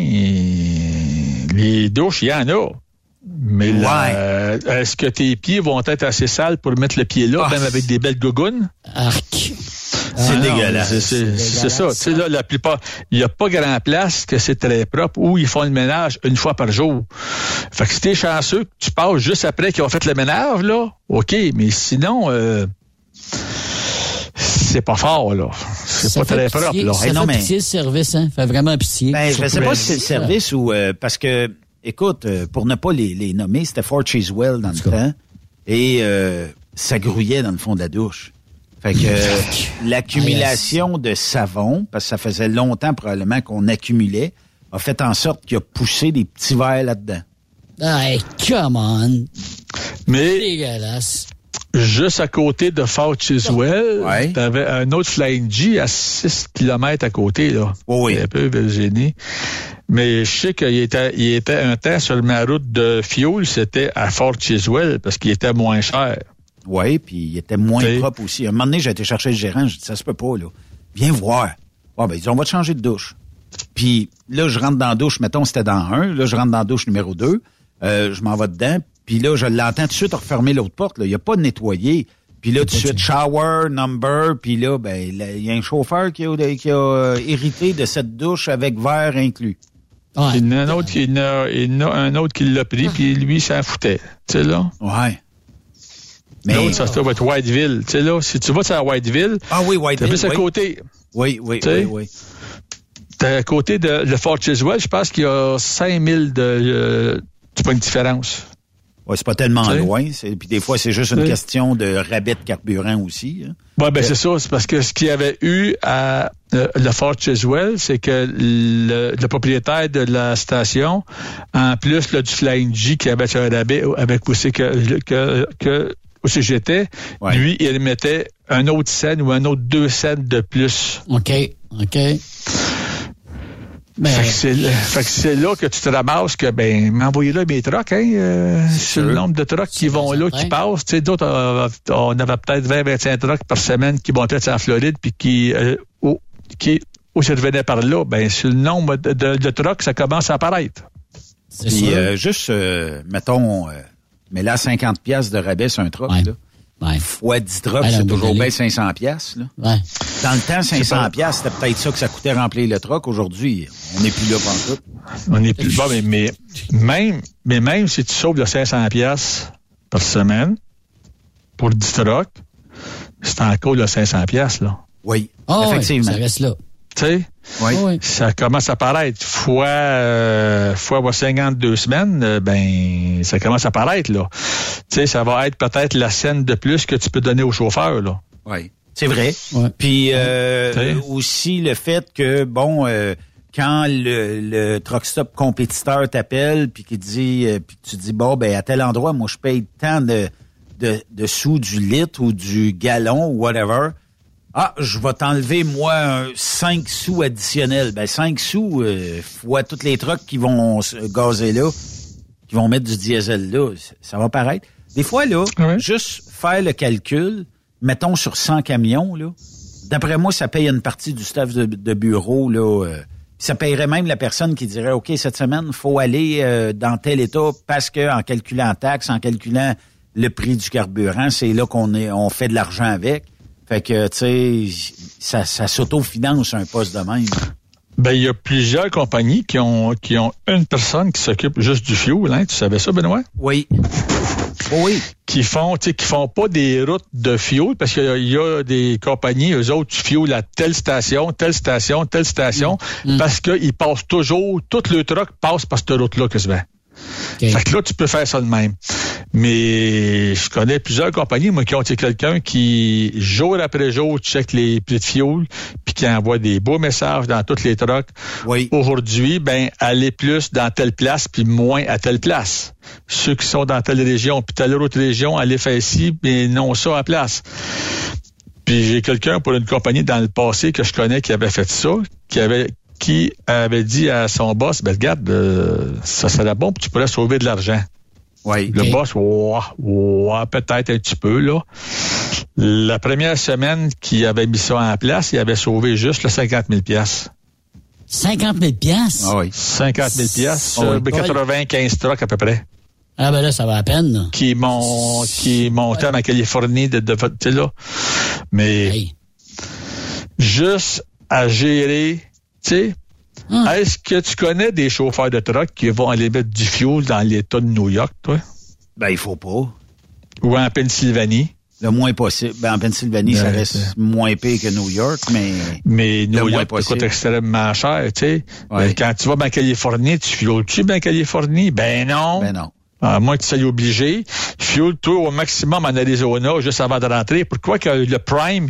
les douches, il y en a. Mais là, euh, est-ce que tes pieds vont être assez sales pour mettre le pied là, Ah. même avec des belles gougounes? Arc. C'est Ah dégueulasse. C'est, ça. Tu sais, là, la plupart, il n'y a pas grand place que c'est très propre où ils font le ménage une fois par jour. Fait que si t'es chanceux, que tu passes juste après qu'ils ont fait le ménage, là, OK. Mais sinon, euh, c'est pas fort, là. C'est pas très pitié, propre, là. Ça non, fait mais- pitié, le service, hein. Fait vraiment pitié. Ben, je ne sais pas si c'est le service ou euh, parce que, écoute, euh, pour ne pas les, les nommer, c'était Fort Chiswell dans le temps et euh, ça grouillait dans le fond de la douche. Fait que euh, l'accumulation de savon, parce que ça faisait longtemps probablement qu'on accumulait, a fait en sorte qu'il a poussé des petits verres là-dedans. Hey, come on. Mais Dégueulasse. juste à côté de Fort Chiswell, t'avais un autre Flying G à 6 km à côté, là. oui. Un peu Virginie. Mais je sais qu'il était, il était un temps sur ma route de fuel, c'était à Fort Chiswell parce qu'il était moins cher. Oui, puis il était moins T'sais. propre aussi. Un moment donné, j'ai été chercher le gérant, j'ai dit, ça se peut pas, là. Viens voir. Ah, ben, ils disent, on va te changer de douche. Puis là, je rentre dans la douche, mettons, c'était dans un. Là, je rentre dans la douche numéro deux. Euh, je m'en vais dedans. Puis là, je l'entends tout de suite refermer l'autre porte. Là. Il n'y a pas de nettoyer. Puis là, tout de suite, shower, number. Puis là, ben, il y a un chauffeur qui a, qui a euh, hérité de cette douche avec verre inclus. Il y en a un autre, qui- il y en a, il y en a un autre qui l'a pris, puis lui, s'en foutait. Tu sais, là? Ouais. L'autre, ça se trouve être Whiteville. Tu sais, là, si tu vas à Whiteville, Ah oui, Whiteville, t'es plus à oui. côté. Oui, oui, oui, oui. T'es à côté de, de Fort Chiswell, je pense qu'il y a 5000 de, euh, tu pas une différence. Ouais, c'est pas tellement sais? loin. Puis des fois, c'est juste une question de rabais de carburant aussi. hein. Ouais, ben c'est ça. C'est parce que ce qu'il y avait eu à euh, le Fort Chiswell, c'est que le, le propriétaire de la station, en plus là, du Flying G qui avait un rabais avec aussi que, que, que où c'est que j'étais, lui, il mettait un autre scène ou un autre deux scènes de plus. OK, OK. Mais- Fait que c'est là- que c'est tu te ramasses que, ben, m'envoyez là mes trucks, hein, euh, sur le nombre de trucks qui vont là, qui passent. Tu sais, d'autres, on avait peut-être 20, 25 trucks par semaine qui montaient en Floride, puis qui, euh, où, qui, où ça revenait par là, ben, sur le nombre de, de, de trucks, ça commence à apparaître. Puis euh, juste, euh, mettons, euh, mais là, 50 pièces de rabais sur un truck, là. Fois 10 trucks, Ouais, c'est là, toujours bien allez. 500 pièces. Là. Ouais. Dans le temps, C'est 500 pas- pièces, c'était peut-être ça que ça coûtait remplir le truck. Aujourd'hui, on n'est plus là pour tout. On est plus, bon, mais, mais, même, mais même si tu sauves le 500 pièces par semaine, pour 10 trucks, c'est encore le 500 pièces, là. Oui, ouais, effectivement. ça reste là. Tu sais? Oui. Ça commence à paraître. Fois, euh, fois ouais, 52 semaines, euh, ben, ça commence à paraître, là. Tu sais, ça va être peut-être la scène de plus que tu peux donner au chauffeur, là. Oui, c'est vrai. Puis euh, aussi le fait que, bon, euh, quand le, le truck stop compétiteur t'appelle puis qui dit, euh, puis tu dis, bon, ben à tel endroit, moi, je paye tant de, de, de sous du litre ou du gallon ou whatever. Ah, je vais t'enlever, moi, un 5 sous additionnels. Ben, 5 sous euh, fois tous les trucks qui vont se gazer là, qui vont mettre du diesel là, ça- va paraître. Des fois, là, juste faire le calcul, mettons sur 100 camions, là, d'après moi, ça paye une partie du staff de, de bureau, là. euh, ça payerait même la personne qui dirait, OK, cette semaine, faut aller euh, dans tel état parce que en calculant taxes, en calculant le prix du carburant, c'est là qu'on est, on fait de l'argent avec. Fait que, tu sais, ça, ça s'autofinance un poste de même. Ben, il y a plusieurs compagnies qui ont, qui ont une personne qui s'occupe juste du fuel, hein. Tu savais ça, Benoît? Oui. Oui. Qui font, tu sais, qui font pas des routes de fuel parce qu'il y, a- il y a des compagnies, eux autres, tu fuel à telle station, telle station, telle station, parce qu'ils passent toujours, tout le truck passe par cette route-là que Fait que là, tu peux faire ça de même. Mais je connais plusieurs compagnies, moi, qui ont quelqu'un qui, jour après jour, check les prix de fuel, puis qui envoie des beaux messages dans toutes les trucks. Oui. Aujourd'hui, ben, aller plus dans telle place, puis moins à telle place. Ceux qui sont dans telle région, puis telle autre région, aller faire ici, mais non ça à place. Puis j'ai quelqu'un pour une compagnie dans le passé que je connais qui avait fait ça, qui avait qui avait dit à son boss, ben regarde, euh, ça serait bon, puis tu pourrais sauver de l'argent. Oui. Le boss, ouah, ouah, peut-être un petit peu, là. La première semaine qu'il avait mis ça en place, il avait sauvé juste le 50 000 piastres. 50 000 piastres? Ah oui. 50 000 piastres, Ah oui. euh, ben, 95 trucks à peu près. Ah ben là, ça va à peine. là. Qui m'ont, qui montaient en Californie de, de, tu sais, là. Mais, juste à gérer, tu sais, est-ce que tu connais des chauffeurs de truck qui vont aller mettre du fuel dans l'État de New York, toi? Ben, il faut pas. Ou en Pennsylvanie? Le moins possible. Ben, en Pennsylvanie, ça Ben, reste moins pire que New York, mais... Mais New York ça coûte extrêmement cher, tu sais. Ouais. Euh, Quand tu vas en Californie, tu fioles-tu en Californie? Ben non. Ben non. À moins que tu sois obligé. Fioule-toi au maximum en Arizona juste avant de rentrer. Pourquoi que le Prime,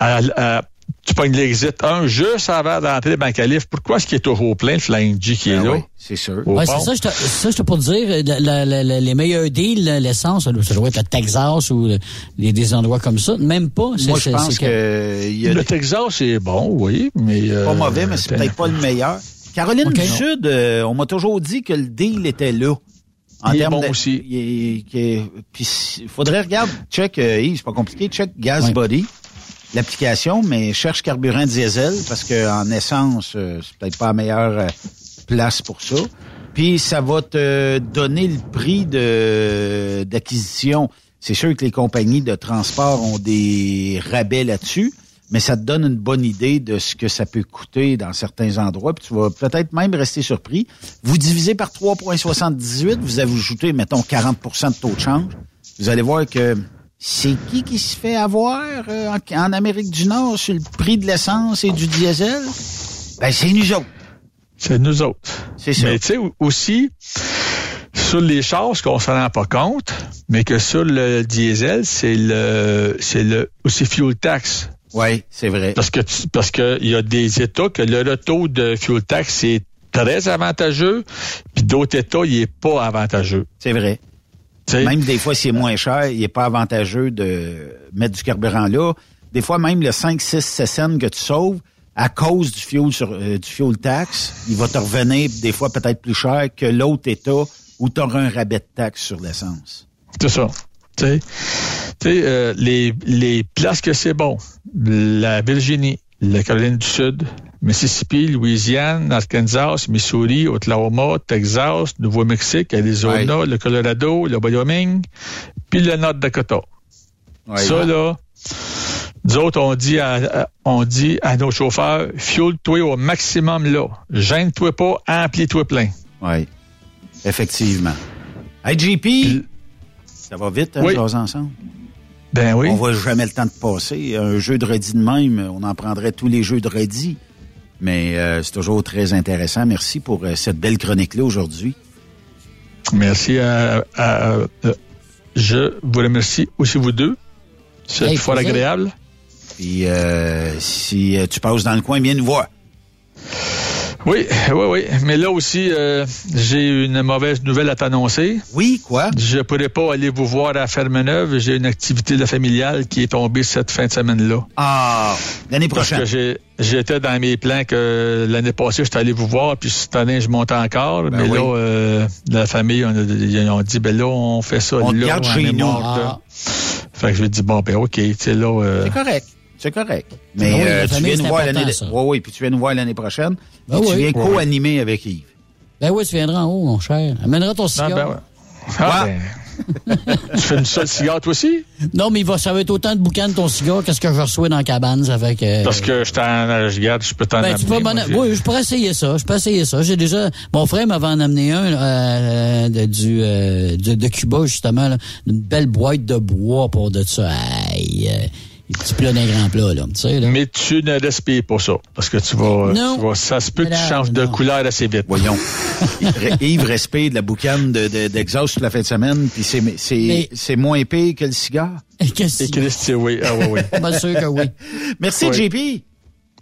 à- à- tu pognes l'exit 1 juste avant d'entrer dans Calif? Pourquoi est-ce qu'il est toujours plein, le Flying G qui est Ben là? oui, c'est sûr. Ouais, c'est ça, je te- ça, j'étais pour te dire, la- la- la- la- les meilleurs deals, l'essence, ça doit être le Texas ou le- les- des endroits comme ça. Même pas. c'est- Moi, je c'est- pense c'est que... il y a Le des- Texas, c'est bon, oui, mais... euh, pas mauvais, mais c'est peut-être pas le meilleur. Caroline Ok. du Sud, euh, on m'a toujours dit que le deal était là. En Il est bon de- aussi. il est- est- Puis il faudrait regarder, check, euh, c'est pas compliqué, check Gas. Body, l'application, mais cherche carburant diesel parce que en essence, euh, c'est peut-être pas la meilleure euh, place pour ça. Puis ça va te donner le prix de d'acquisition. C'est sûr que les compagnies de transport ont des rabais là-dessus, mais ça te donne une bonne idée de ce que ça peut coûter dans certains endroits. Puis tu vas peut-être même rester surpris. Vous divisez par 3,78, vous ajoutez, mettons, 40% de taux de change. Vous allez voir que c'est qui qui se fait avoir euh, en, en Amérique du Nord sur le prix de l'essence et du diesel? Ben, c'est nous autres. C'est nous autres. C'est ça. Mais tu sais, aussi, sur les chars, ce qu'on se rend pas compte, mais que sur le diesel, c'est le, c'est le, aussi fuel tax. Oui, c'est vrai. Parce que, tu- parce que il y a des États que le taux de fuel tax est très avantageux, puis d'autres États, il est pas avantageux. C'est vrai. Même des fois, c'est moins cher, il n'est pas avantageux de mettre du carburant là. Des fois, même le 5, 6, 7 cents que tu sauves, à cause du fuel sur euh, du fuel tax, il va te revenir des fois peut-être plus cher que l'autre État où tu auras un rabais de taxe sur l'essence. C'est ça. Tu sais, tu sais, euh, les, les places que c'est bon, la Virginie, la Caroline du Sud, Mississippi, Louisiane, Arkansas, Missouri, Oklahoma, Texas, Nouveau-Mexique, Arizona, le Colorado, le Wyoming, puis le Nord Dakota. Ouais. Ça, là, nous autres, on dit à, à- on dit à nos chauffeurs, fuel-toi au maximum là. Gêne-toi pas, emplis-toi plein. Oui, effectivement. Hey, JP, ça va vite, hein, Oui. jaser ensemble? Ben oui. On voit jamais le temps de passer. Un jeu de même, on en prendrait tous les jeux de redis. Mais euh, c'est toujours très intéressant. Merci pour euh, cette belle chronique-là aujourd'hui. Merci à, à- à- je vous remercie aussi vous deux. C'est Hey, fort agréable. Puis euh, si euh, tu passes dans le coin, viens nous voir. Oui, oui, oui. Mais là aussi, euh, j'ai une mauvaise nouvelle à t'annoncer. Oui, quoi? Je pourrais pas aller vous voir à Ferme-Neuve. J'ai une activité de familiale qui est tombée cette fin de semaine-là. Ah, l'année Parce prochaine. que j'ai- j'étais dans mes plans que l'année passée, j'étais allé vous voir, puis cette année, je montais encore. mais Ben oui. là, euh, la famille, on a, ils ont dit, ben là, on fait ça On là, garde chez nous. Ah. Fait que je lui ai dit, bon, ben OK, tu sais, là... euh, C'est correct. C'est correct. Mais Ah oui, euh, la tu famille, viens c'est nous voir l'année. ça. Oui, oui, puis tu viens nous voir l'année prochaine. Ben tu viens Ouais. co-animer avec Yves. Ben oui, tu viendras en haut, mon cher. Amènera ton cigare. ben ouais. Ah, ben, tu fais une seule cigare, toi aussi? Non, mais il va, ça va être autant de boucan de ton cigare qu'est-ce que je reçois dans la cabane. Ça fait que. Parce que je t'en, je regarde, je peux t'en Ben, amener. moi, oui, je pourrais essayer ça. Je peux essayer ça. J'ai déjà, mon frère m'avait en amené un euh, de, du, euh, de, de Cuba justement, là, une belle boîte de bois pour de ça. Aïe, euh, les petits plats d'un grand plat là, tu sais là. Mais tu ne respires pas ça. Parce que tu vas, Non. tu vas- ça se peut que tu changes de non. couleur assez vite. Voyons. Yves respire de la boucane de, de, d'exhaust toute la fin de semaine, puis c'est, c'est, Mais- c'est moins épais que le cigare? Qu'est-ce Et Christy, oui. Ah, oui, oui. Pas sûr que oui. Merci, Oui. JP.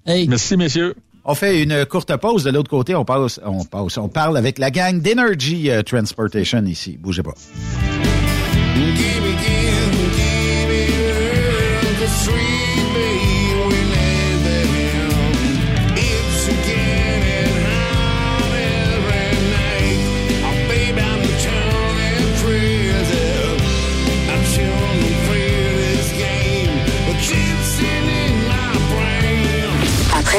Hey, Merci, messieurs. On fait une courte pause. De l'autre côté, on passe, on passe, on parle avec la gang d'Energy euh, Transportation ici. Bougez pas.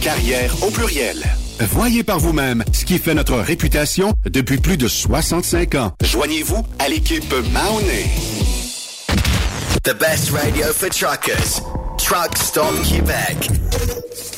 carrière au pluriel. Voyez par vous-même ce qui fait notre réputation depuis plus de 65 ans. Joignez-vous à l'équipe Mahoney. The best radio for truckers. Truck Stop Québec.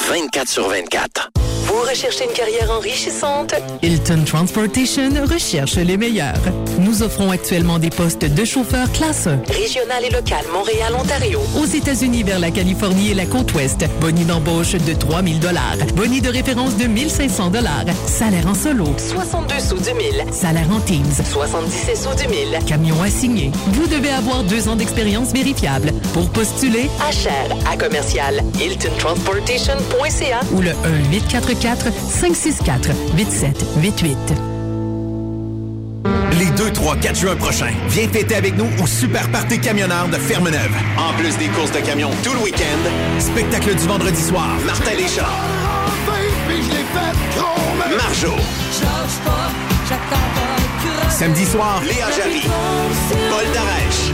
24 sur 24. Vous recherchez une carrière enrichissante? Hilton Transportation recherche les meilleurs. Nous offrons actuellement des postes de chauffeur classe 1. Régional et local, Montréal, Ontario. Aux États-Unis vers la Californie et la côte ouest. Boni d'embauche de 3000 dollars. Boni de référence de 1500 dollars. Salaire en solo. 62 sous du mille. Salaire en teams. 77 sous du mille. Camion assigné. Vous devez avoir deux ans d'expérience vérifiable. Pour postuler, HR à commercial ou le 1-844-564-8788. Les 2, 3, 4 juin prochains, viens fêter avec nous au Super Party Camionneur de Fermeneuve. En plus des courses de camions tout le week-end, spectacle du vendredi soir, Martin Deschamps, Marjo, Samedi soir, Léa Jarry, Paul Darèche.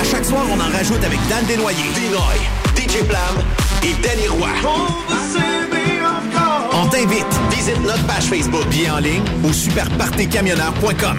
À chaque soir, on en rajoute avec Dan Desnoyers, Dinoy, DJ Plam et Danny. On t'invite. Visite notre page Facebook. Bien en ligne au superpartycamionneur.com.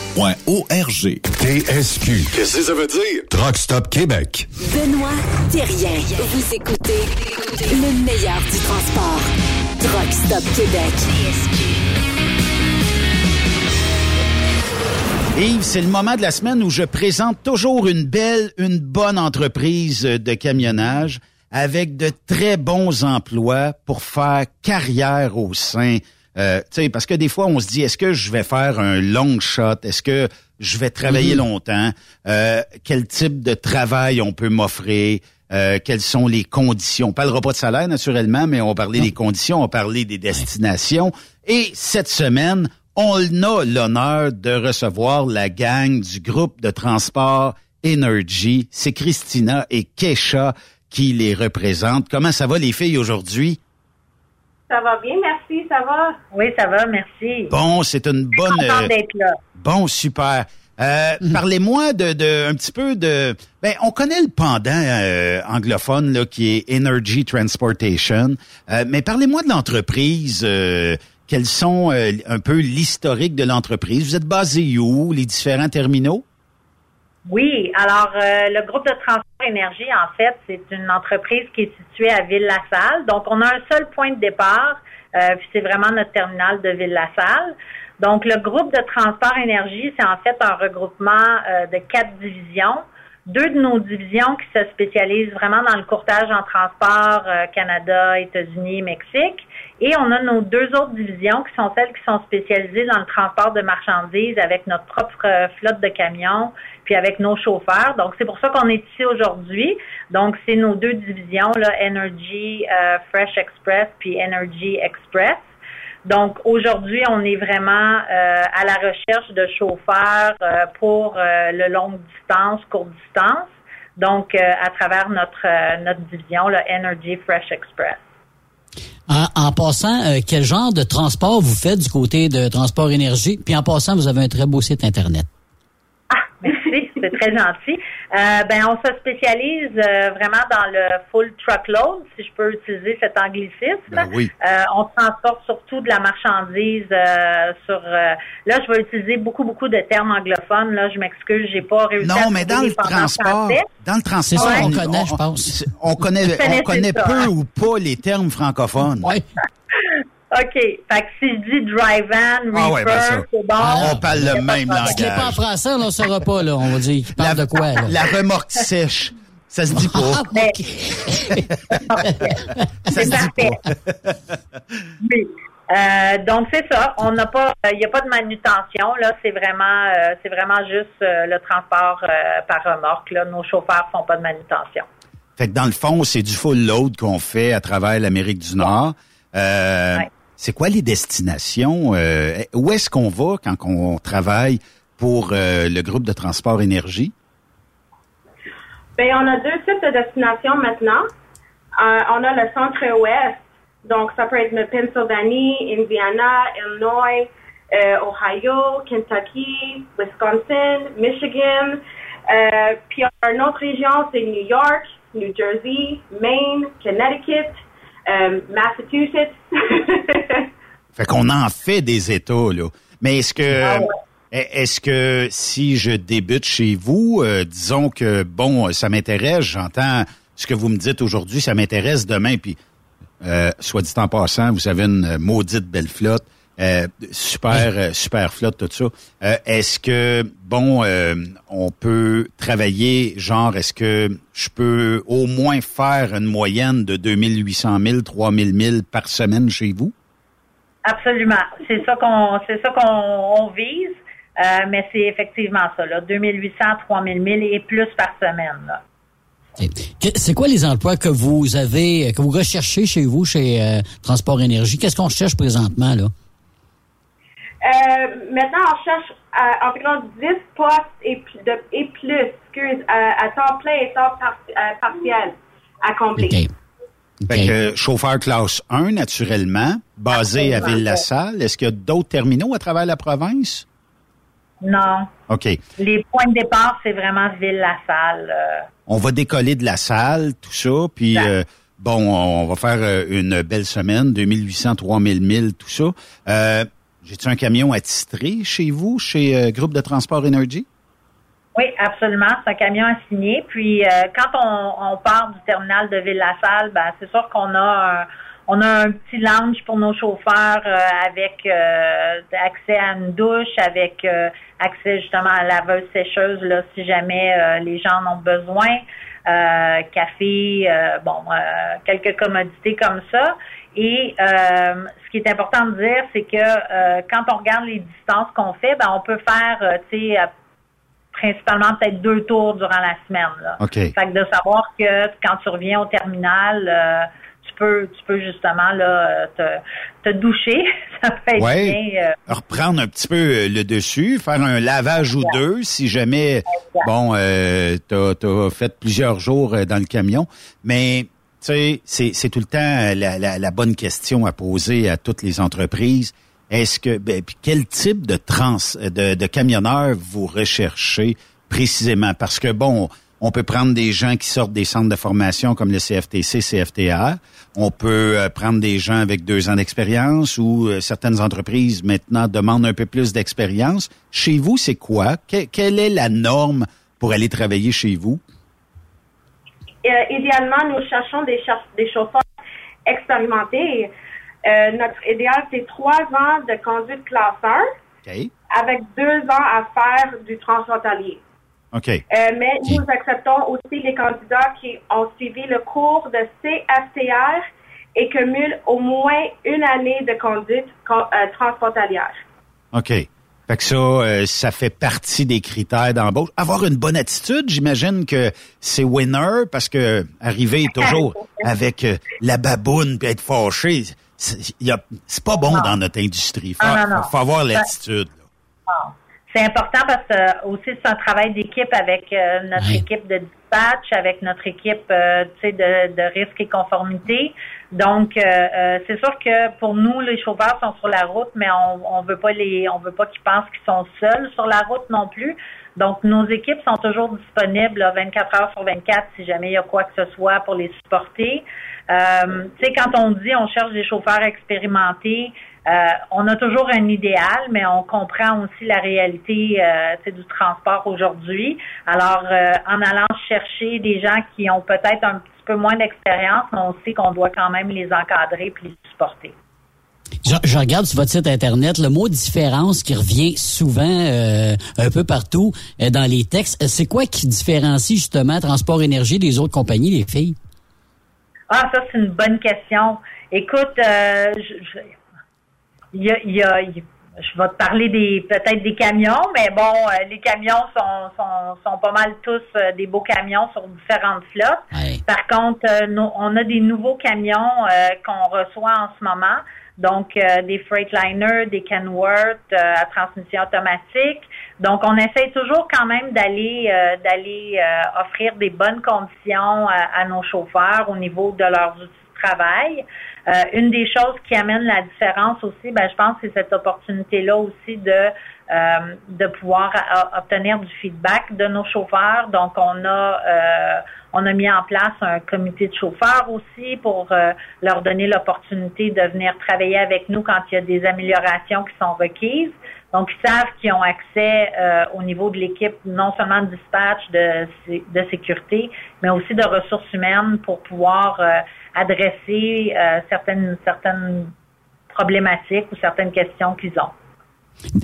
arpq.org. TSQ. Qu'est-ce que ça veut dire? Truck Stop Québec. Benoît Thérien. Vous écoutez le meilleur du transport. Truck Stop Québec. Yves, c'est le moment de la semaine où je présente toujours une belle, une bonne entreprise de camionnage avec de très bons emplois pour faire carrière au sein. Euh, tu sais, parce que des fois, on se dit, est-ce que je vais faire un long shot? Est-ce que je vais travailler Mhm. longtemps? Euh, quel type de travail on peut m'offrir? Euh, quelles sont les conditions? On parlera pas de salaire, naturellement, mais on va parler des conditions, on va parler des destinations. Et cette semaine, on a l'honneur de recevoir la gang du groupe de transport Energy. C'est Christina et Kesha qui les représentent. Comment ça va les filles aujourd'hui? Ça va bien, merci, ça va? Oui, ça va, merci. Bon, c'est une bonne. Euh, d'être là. Bon, super. Euh, Parlez-moi de, de un petit peu de. Ben, on connaît le pendant euh, anglophone là, qui est Energy Transportation, Euh, mais parlez-moi de l'entreprise. euh, quels sont euh, un peu l'historique de l'entreprise Vous êtes basé où Les différents terminaux? Oui, alors euh, le groupe de transport énergie, en fait, c'est une entreprise qui est située à Ville-la-Salle. Donc, on a un seul point de départ, euh, puis c'est vraiment notre terminal de Ville-la-Salle. Donc, le groupe de transport énergie, c'est en fait un regroupement euh, de quatre divisions. deux de nos divisions qui se spécialisent vraiment dans le courtage en transport euh, Canada, États-Unis, Mexique. Et on a nos deux autres divisions qui sont celles qui sont spécialisées dans le transport de marchandises avec notre propre euh, flotte de camions, puis avec nos chauffeurs. Donc, c'est pour ça qu'on est ici aujourd'hui. Donc, c'est nos deux divisions, là, Energy euh, Fresh Express puis Energy Express. Donc aujourd'hui, on est vraiment euh, à la recherche de chauffeurs euh, pour le longue distance, courte distance. Donc à travers notre notre division, le Energy Fresh Express. En passant, quel genre de transport vous faites du côté de Transport Énergie? Puis en passant, vous avez un très beau site Internet. C'est très gentil. Euh, ben, on se spécialise euh, vraiment dans le full truckload, si je peux utiliser cet anglicisme. Ben oui. Euh, on transporte surtout de la marchandise sur. là, je vais utiliser beaucoup beaucoup de termes anglophones. Là, je m'excuse, j'ai pas réussi. Non, mais dans le transport, dans le transport, ça, on, connaît, je pense. On connaît, on connaît peu ou pas les termes francophones. Oui. OK. Fait que si je dis drive-in, ah ouais, ben c'est bon. on parle le même langage. Ce qui n'est pas en français, on ne saura pas, là. On va dire qu'il parle la, de quoi, là. La remorque sèche. Ça se dit pas. Ah, Mais- ça se dit parfait. pas. Oui. Euh, donc c'est ça. On n'a pas, il n'y a pas de manutention là. C'est vraiment, euh, c'est vraiment juste euh, le transport euh, par remorque. Là. Nos chauffeurs font pas de manutention. Fait que dans le fond, c'est du full load qu'on fait à travers l'Amérique du Nord. Euh, Ouais. C'est quoi les destinations? Euh, où est-ce qu'on va quand on travaille pour euh, le groupe de transport énergie? Ben, on a deux types de destinations maintenant. Euh, on a le centre-ouest, donc ça peut être Pennsylvanie, Indiana, Illinois, Ohio, Kentucky, Wisconsin, Michigan. Puis on région, c'est New York, New Jersey, Maine, Connecticut, euh, Massachusetts. Fait qu'on en fait des États, là. Mais est-ce que Ah ouais. est-ce que si je débute chez vous, euh, disons que bon, ça m'intéresse, j'entends ce que vous me dites aujourd'hui, ça m'intéresse demain, puis euh, soit dit en passant, vous avez une maudite belle flotte. Euh, super, euh, super flotte, tout ça. Euh, est-ce que, bon, euh, on peut travailler, genre, est-ce que je peux au moins faire une moyenne de 2800 000, 3000 000 par semaine chez vous? Absolument. C'est ça qu'on, c'est ça qu'on on vise. Euh, mais c'est effectivement ça, là, 2800, 3000 000 et plus par semaine. Là. C'est quoi les emplois que vous avez, que vous recherchez chez vous, chez euh, Transport Énergie? Qu'est-ce qu'on cherche présentement, là? Euh, maintenant, on cherche euh, environ 10 postes et, plus- de- et plus, excuse, euh, à temps plein et temps par- euh, partiel à combler. Fait que chauffeur classe 1, naturellement, basé à. Ville-la-Salle. Est-ce qu'il y a d'autres terminaux à travers la province? Non. OK. Les points de départ, c'est vraiment Ville-la-Salle. euh, On va décoller de la salle, tout ça, puis euh, bon, on va faire une belle semaine, 2800, 3000 1000, tout ça. Euh, J'ai-tu un camion attitré chez vous, chez euh, Groupe de Transport Énergie? Oui, absolument. C'est un camion assigné. Puis euh, quand on, part du terminal de Ville-la-Salle, ben, c'est sûr qu'on a un, on a un petit lounge pour nos chauffeurs euh, avec accès à une douche, avec accès justement à la laveuse sécheuse là, si jamais les gens en ont besoin. Café, bon, quelques commodités comme ça. Et euh, ce qui est important de dire, c'est que euh, quand on regarde les distances qu'on fait, ben on peut faire, euh, tu sais, principalement peut-être deux tours durant la semaine. Là. OK. Fait que de savoir que quand tu reviens au terminal, euh, tu peux tu peux justement là te, te doucher. Ça peut être Ouais. bien. euh, Reprendre un petit peu le dessus, faire un lavage ou deux si jamais, bon, euh, t'as as fait plusieurs jours dans le camion. Mais, tu sais, c'est tout le temps euh, la, la, bonne question à poser à toutes les entreprises. Est-ce que, ben, quel type de trans, de, de camionneur vous recherchez précisément? Parce que, bon, on peut prendre des gens qui sortent des centres de formation comme le CFTC, CFTA. On peut euh, prendre des gens avec deux ans d'expérience ou euh, certaines entreprises maintenant demandent un peu plus d'expérience. Chez vous, c'est quoi? Que- quelle est la norme pour aller travailler chez vous? Euh, idéalement, nous cherchons des, des chauffeurs expérimentés. Euh, notre idéal, c'est trois ans de conduite classe 1 OK. avec deux ans à faire du transfrontalier. OK. Euh, mais nous acceptons aussi les candidats qui ont suivi le cours de CFTR et cumulent au moins une année de conduite con- euh, transfrontalière. OK. Fait que ça, euh, ça fait partie des critères d'embauche. Avoir une bonne attitude, j'imagine que c'est winner parce que arriver toujours avec euh, la baboune puis être fâché, c'est pas bon dans notre industrie. Faut, non, non. faut avoir l'attitude. Ah. C'est important parce que euh, aussi c'est un travail d'équipe avec euh, notre équipe de dispatch, avec notre équipe de, de risque et conformité. Donc euh, euh, c'est sûr que pour nous les chauffeurs sont sur la route, mais on, on veut pas les on veut pas qu'ils pensent qu'ils sont seuls sur la route non plus. Donc nos équipes sont toujours disponibles là, 24 heures sur 24 si jamais il y a quoi que ce soit pour les supporter. Euh, tu sais quand on dit on cherche des chauffeurs expérimentés, euh, on a toujours un idéal, mais on comprend aussi la réalité euh, du transport aujourd'hui. Alors, euh, en allant chercher des gens qui ont peut-être un petit peu moins d'expérience, mais on sait qu'on doit quand même les encadrer puis les supporter. Je, je regarde sur votre site Internet le mot différence qui revient souvent euh, un peu partout euh, dans les textes. Euh, C'est quoi qui différencie justement Transport Énergie des autres compagnies, les filles? Ah, ça, c'est une bonne question. Écoute, euh, je- je- il y a, y je vais te parler des peut-être des camions, mais bon, euh, les camions sont, sont, sont pas mal tous euh, des beaux camions sur différentes flottes. Par contre, euh, nos- on a des nouveaux camions euh, qu'on reçoit en ce moment. Donc, euh, des Freightliner, des Kenworth euh, à transmission automatique. Donc, on essaie toujours quand même d'aller euh, d'aller euh, offrir des bonnes conditions à, à nos chauffeurs au niveau de leurs outils de travail. Euh, une des choses qui amène la différence aussi, ben, je pense c'est cette opportunité-là aussi de euh, de pouvoir obtenir du feedback de nos chauffeurs. Donc, on a euh, on a mis en place un comité de chauffeurs aussi pour euh, leur donner l'opportunité de venir travailler avec nous quand il y a des améliorations qui sont requises. Donc, ils savent qu'ils ont accès euh, au niveau de l'équipe, non seulement de dispatch, de, de sécurité, mais aussi de ressources humaines pour pouvoir euh, adresser euh, certaines, certaines problématiques ou certaines questions qu'ils ont.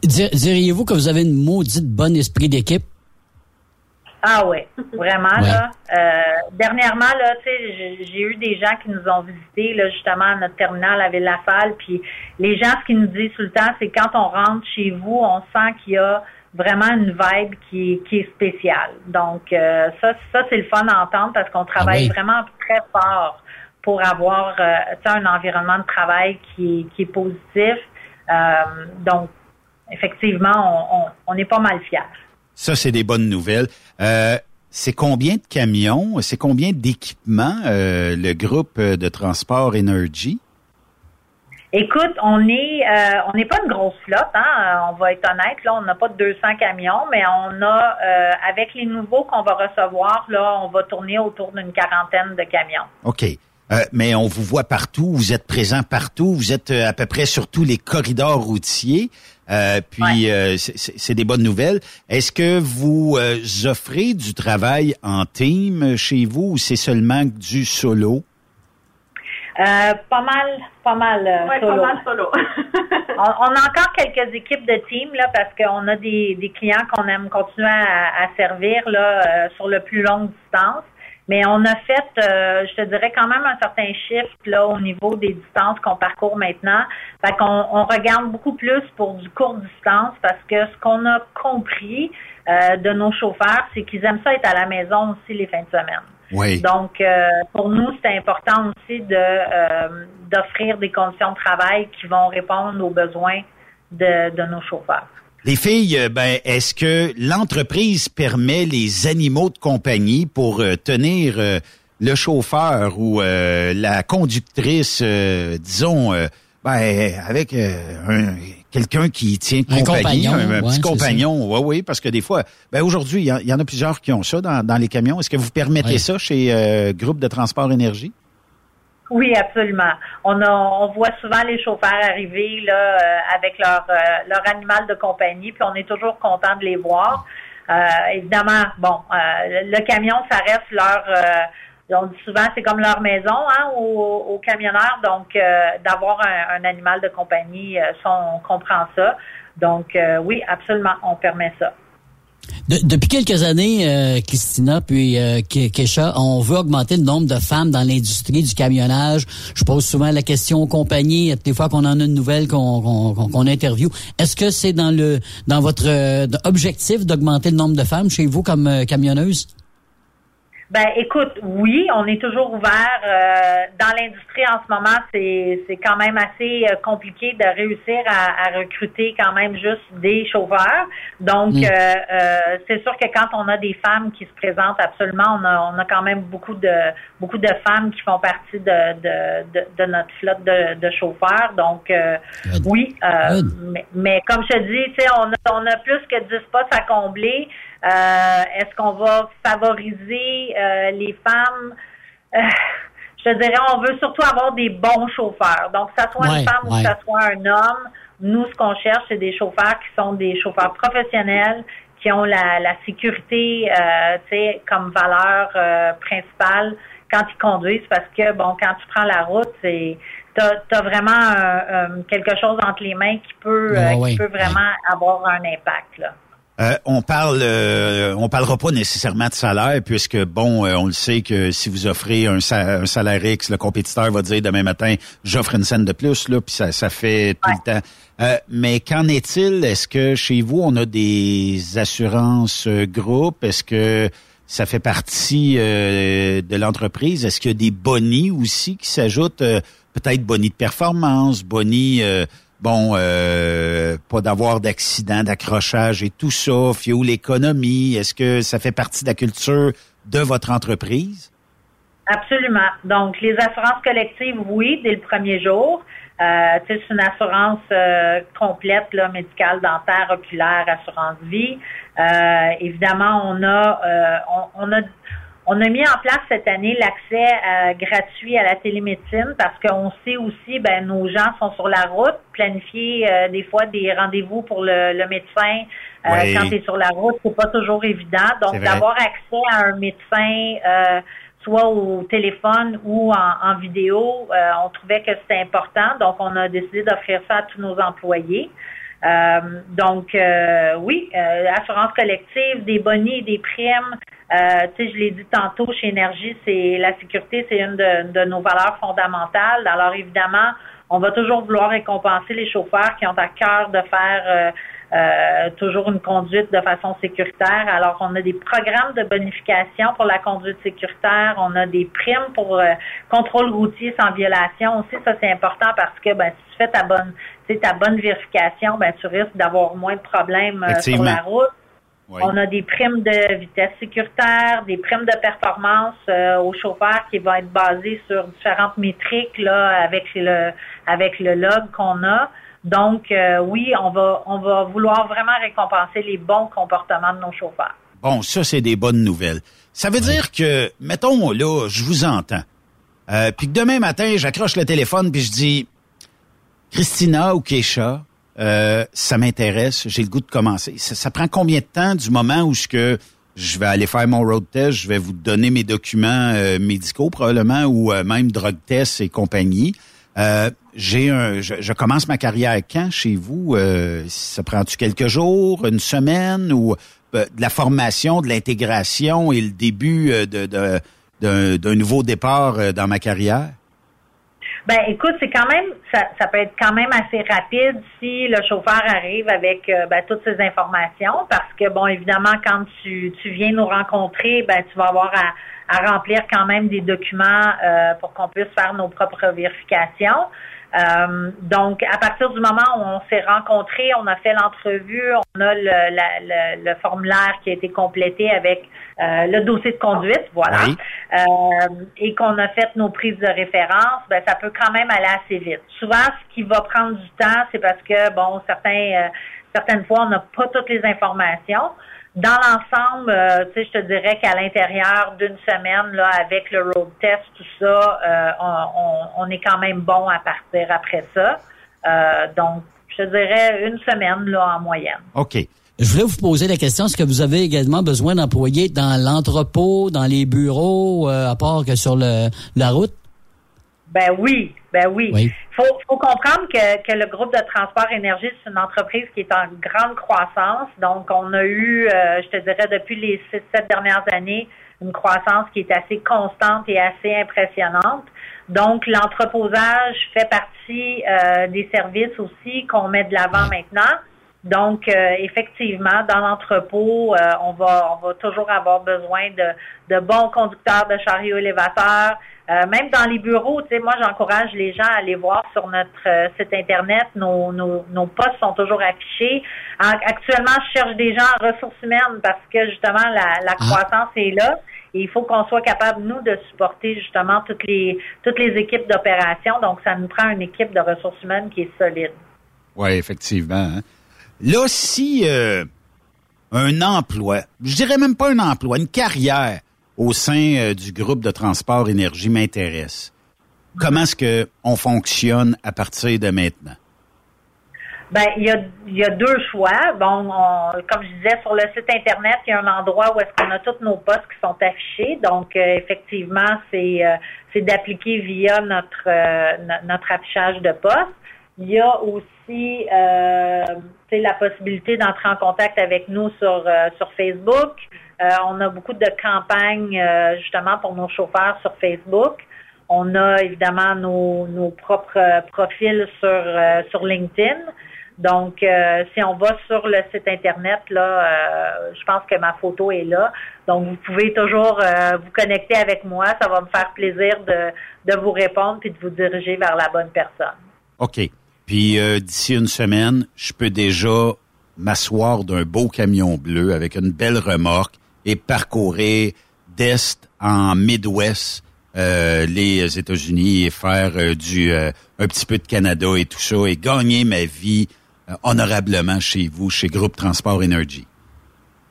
Dir- Diriez-vous que vous avez une maudite bonne esprit d'équipe? Ah oui, vraiment là. Euh, dernièrement là, tu sais, j'ai- eu des gens qui nous ont visités là justement à notre terminal à Ville-la-Salle, puis les gens ce qu'ils nous disent tout le temps, c'est quand on rentre chez vous, on sent qu'il y a vraiment une vibe qui, qui est spéciale. Donc euh, ça, ça c'est le fun à entendre parce qu'on travaille oui. vraiment très fort pour avoir euh, tu sais, un environnement de travail qui, est- qui est positif. Euh, donc effectivement, on, on, on est pas mal fiers. Ça, c'est des bonnes nouvelles. Euh, c'est combien de camions, c'est combien d'équipements euh, le groupe de transport Energy? Écoute, on est euh, on n'est pas une grosse flotte, hein, on va être honnête, là, on n'a pas de 200 camions, mais on a euh, avec les nouveaux qu'on va recevoir, là, on va tourner autour d'une quarantaine de camions. OK. Euh, mais on vous voit partout, vous êtes présent partout, vous êtes à peu près sur tous les corridors routiers. Euh, puis euh, c'est- c'est c'est des bonnes nouvelles. Est-ce que vous euh, offrez du travail en team chez vous ou c'est seulement du solo? Euh, pas mal, pas mal euh, Ouais, solo. pas mal solo. on, on a encore quelques équipes de team là parce qu'on a des, des clients qu'on aime continuer à, à servir là euh, sur le plus longue distance. Mais on a fait, euh, je te dirais quand même un certain shift là au niveau des distances qu'on parcourt maintenant. Fait qu'on on regarde beaucoup plus pour du court distance parce que ce qu'on a compris euh, de nos chauffeurs, c'est qu'ils aiment ça être à la maison aussi les fins de semaine. Oui. Donc, euh, pour nous, c'est important aussi de euh, d'offrir des conditions de travail qui vont répondre aux besoins de, de nos chauffeurs. Les filles, euh, ben, est-ce que l'entreprise permet les animaux de compagnie pour euh, tenir euh, le chauffeur ou euh, la conductrice, euh, disons, ben, avec euh, un- quelqu'un qui tient Un compagnie, compagnon, un, un ouais, petit compagnon, oui, oui, parce que des fois, ben aujourd'hui, il y, en- il y en a plusieurs qui ont ça dans, dans les camions. Est-ce que vous permettez ça chez euh, Groupe de Transport Énergie? Oui, absolument. On a, on voit souvent les chauffeurs arriver là euh, avec leur euh, leur animal de compagnie, puis on est toujours content de les voir. Euh, évidemment, bon, euh, le, camion, ça reste leur euh, on dit souvent c'est comme leur maison hein, aux, aux camionneurs, donc euh, d'avoir un, un animal de compagnie, on comprend ça. Donc oui, absolument, on permet ça. De- depuis quelques années, euh, Christina puis euh, Ke- Kesha, on veut augmenter le nombre de femmes dans l'industrie du camionnage. Je pose souvent la question aux compagnies, des fois qu'on en a une nouvelle qu'on interviewe. Est-ce que c'est dans le dans votre euh, objectif d'augmenter le nombre de femmes chez vous comme euh, camionneuse? Ben, écoute, oui, on est toujours ouvert. euh, dans l'industrie en ce moment, c'est c'est quand même assez euh, compliqué de réussir à, à recruter quand même juste des chauffeurs. Donc, Mm. euh, euh, c'est sûr que quand on a des femmes qui se présentent, absolument, on a, on a quand même beaucoup de beaucoup de femmes qui font partie de de, de, de notre flotte de, de chauffeurs. Donc, euh, oui, euh, mais, mais comme je te dis, tu sais, on a, on a plus que 10 postes à combler. Euh, Est-ce qu'on va favoriser euh, les femmes? Euh, je dirais, on veut surtout avoir des bons chauffeurs. Donc, que ça soit Ouais, une femme ou que ça soit un homme, nous, ce qu'on cherche, c'est des chauffeurs qui sont des chauffeurs professionnels, qui ont la, la sécurité, euh, tu sais, comme valeur euh, principale quand ils conduisent, parce que, bon, quand tu prends la route, c'est t'as as vraiment un- un- quelque chose entre les mains qui peut, euh, Ouais, qui peut vraiment avoir un impact, là. Euh, on parle, euh, on parlera pas nécessairement de salaire puisque bon, euh, on le sait que si vous offrez un, sa- un salaire X, le compétiteur va dire demain matin, j'offre une scène de plus là, puis ça, ça fait tout le temps. Euh, mais qu'en est-il? Est-ce que chez vous on a des assurances groupes? Est-ce que ça fait partie euh, de l'entreprise? Est-ce qu'il y a des bonnies aussi qui s'ajoutent? Peut-être bonnies de performance, bonnies euh, bon, euh, pas d'avoir d'accident, d'accrochage et tout ça, fuel l'économie? Est-ce que ça fait partie de la culture de votre entreprise? Absolument. Donc, les assurances collectives, oui, dès le premier jour. Euh, c'est une assurance euh, complète, là, médicale, dentaire, oculaire, assurance vie. Euh, évidemment, on a, on a on a mis en place cette année l'accès euh, gratuit à la télémédecine parce qu'on sait aussi, ben, nos gens sont sur la route, planifier euh, des fois des rendez-vous pour le, le médecin euh, Oui. quand tu es sur la route, c'est pas toujours évident. Donc, d'avoir accès à un médecin, euh, soit au téléphone ou en, en vidéo, euh, on trouvait que c'était important. Donc, on a décidé d'offrir ça à tous nos employés. Euh, donc, euh, oui, euh, assurance collective, des bonnies et des primes. Je l'ai dit tantôt, chez Énergie, c'est la sécurité, c'est une de, nos valeurs fondamentales. Alors, évidemment, on va toujours vouloir récompenser les chauffeurs qui ont à cœur de faire euh, euh, toujours une conduite de façon sécuritaire. Alors, on a des programmes de bonification pour la conduite sécuritaire. On a des primes pour contrôle routier sans violation. Aussi, ça, c'est important parce que ben, si tu fais ta bonne, ta bonne vérification, ben, tu risques d'avoir moins de problèmes euh, sur la route. Oui. On a des primes de vitesse sécuritaire, des primes de performance euh, aux chauffeurs qui vont être basées sur différentes métriques là avec le avec le log qu'on a. Donc euh, oui, on va on va vouloir vraiment récompenser les bons comportements de nos chauffeurs. Bon, ça, c'est des bonnes nouvelles. Ça veut dire que, mettons, là, je vous entends. Euh, puis que demain matin, j'accroche le téléphone puis je dis Christina ou Keisha, euh, ça m'intéresse, j'ai le goût de commencer. Ça, prend combien de temps du moment où ce que je vais aller faire mon road test, je vais vous donner mes documents euh, médicaux probablement ou euh, même drug test et compagnie. Euh, j'ai un, je, je commence ma carrière quand chez vous? Ça prend-tu quelques jours, une semaine ou de la formation, de l'intégration et le début de, d'un, nouveau départ dans ma carrière? Ben écoute, c'est quand même ça, ça peut être quand même assez rapide si le chauffeur arrive avec euh, ben, toutes ces informations parce que bon évidemment quand tu, tu viens nous rencontrer, ben tu vas avoir à, à remplir quand même des documents euh, pour qu'on puisse faire nos propres vérifications. Euh, donc, à partir du moment où on s'est rencontrés, on a fait l'entrevue, on a le, la- le- le formulaire qui a été complété avec euh, le dossier de conduite, voilà, Oui. Euh, et qu'on a fait nos prises de référence, ben ça peut quand même aller assez vite. Souvent, ce qui va prendre du temps, c'est parce que bon, certains, euh, certaines fois, on n'a pas toutes les informations. Dans l'ensemble, euh, tu sais, je te dirais qu'à l'intérieur d'une semaine, là, avec le road test, tout ça, euh, on, on- on est quand même bon à partir après ça. Euh, donc, je te dirais une semaine là en moyenne. OK. Je voulais vous poser la question, est-ce que vous avez également besoin d'employés dans l'entrepôt, dans les bureaux, euh, à part que sur le, la route? Ben oui, ben oui. Oui. Faut, faut comprendre que, que le groupe de transport énergie, c'est une entreprise qui est en grande croissance. Donc, on a eu, euh, je te dirais, depuis les six, sept dernières années, une croissance qui est assez constante et assez impressionnante. Donc, l'entreposage fait partie euh, des services aussi qu'on met de l'avant maintenant. Donc, euh, effectivement, dans l'entrepôt, euh, on va on va toujours avoir besoin de, de bons conducteurs de chariots élévateurs. Euh, même dans les bureaux, tu sais, moi, j'encourage les gens à aller voir sur notre euh, site Internet. Nos, nos, nos postes sont toujours affichés. En- actuellement, je cherche des gens en ressources humaines parce que, justement, la, la croissance est là. Et il faut qu'on soit capable, nous, de supporter, justement, toutes les, toutes les équipes d'opération. Donc, ça nous prend une équipe de ressources humaines qui est solide. Oui, effectivement. hein. Là, si euh, un emploi, je dirais même pas un emploi, une carrière au sein euh, du groupe de transport énergie m'intéresse, comment est-ce que on fonctionne à partir de maintenant? Ben, il y a, deux choix. Bon, on- comme je disais, sur le site Internet, il y a un endroit où est-ce qu'on a tous nos postes qui sont affichés. Donc, euh, effectivement, c'est euh, c'est d'appliquer via notre no- notre affichage de poste. Il y a aussi la possibilité d'entrer en contact avec nous sur, sur Facebook. Euh, on a beaucoup de campagnes euh, justement pour nos chauffeurs sur Facebook. On a évidemment nos, propres euh, profils sur, LinkedIn. Donc, si on va sur le site Internet, là, je pense que ma photo est là. Donc, vous pouvez toujours vous connecter avec moi. Ça va me faire plaisir de, vous répondre puis de vous diriger vers la bonne personne. OK. Puis d'ici une semaine, je peux déjà m'asseoir d'un beau camion bleu avec une belle remorque et parcourir d'est en Midwest euh, les États-Unis et faire euh, du euh, un petit peu de Canada et tout ça et gagner ma vie euh, honorablement chez vous, chez Groupe Transport Energy.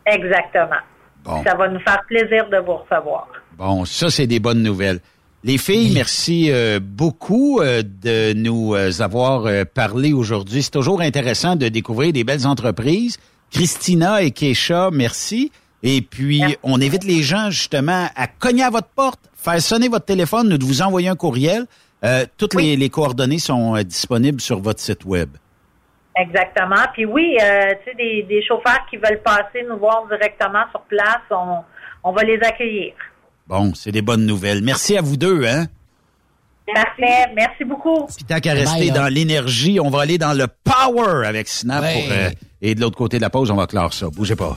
Exactement. Bon. Ça va nous faire plaisir de vous recevoir. Bon, ça, c'est des bonnes nouvelles. Les filles, merci euh, beaucoup euh, de nous euh, avoir parlé aujourd'hui. C'est toujours intéressant de découvrir des belles entreprises. Christina et Keisha, merci. Et puis, on invite les gens justement à cogner à votre porte, faire sonner votre téléphone ou de vous envoyer un courriel. Euh, toutes les, les coordonnées sont euh, disponibles sur votre site web. Exactement. Puis oui, euh, tu sais, des, des chauffeurs qui veulent passer nous voir directement sur place, on, on va les accueillir. Bon, c'est des bonnes nouvelles. Merci à vous deux, hein? Parfait. Merci beaucoup. Puis tant qu'à rester dans l'énergie, on va aller dans le power avec Snap. Ouais. Pour, euh, et de l'autre côté de la pause, on va clore ça. Bougez pas.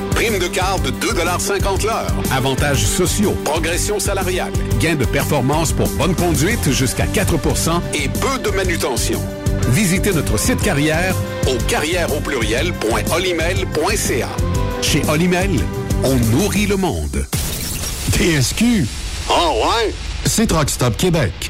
Prime de carte de 2,50 l'heure. Avantages sociaux. Progression salariale. Gain de performance pour bonne conduite jusqu'à 4% et peu de manutention. Visitez notre site carrière au carrière au pluriel.olimel.ca. Chez Olimel, on nourrit le monde. TSQ. Oh ouais? C'est Truck Stop Québec.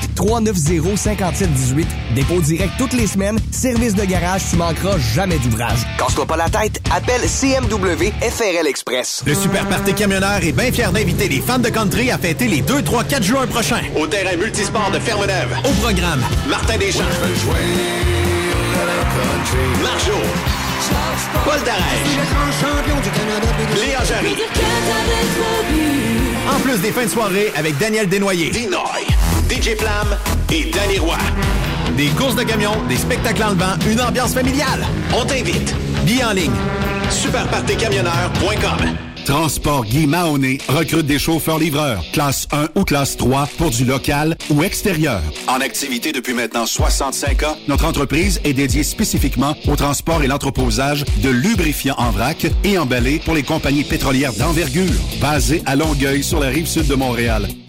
390 5718. Dépôt direct toutes les semaines. Service de garage, tu manqueras jamais d'ouvrage. Casse-toi pas la tête, appelle CMW FRL Express. Le Super Party Camionneur est bien fier d'inviter les fans de country à fêter les 2, 3, 4 juin prochains. Au terrain multisport de Ferme-Neuve. Au programme, Martin Deschamps. Marjo. Paul Darèche. Léa Jarry. en plus des fins de soirée avec Daniel Desnoyers. Dinoy. DJ Plam et Danny Roy. Des courses de camions, des spectacles en levant, une ambiance familiale. On t'invite. Billets en ligne. Superpartycamionneur.com Transport Guy Mahoney recrute des chauffeurs-livreurs, classe 1 ou classe 3 pour du local ou extérieur. En activité depuis maintenant 65 ans, notre entreprise est dédiée spécifiquement au transport et l'entreposage de lubrifiants en vrac et emballés pour les compagnies pétrolières d'envergure, basées à Longueuil sur la rive sud de Montréal.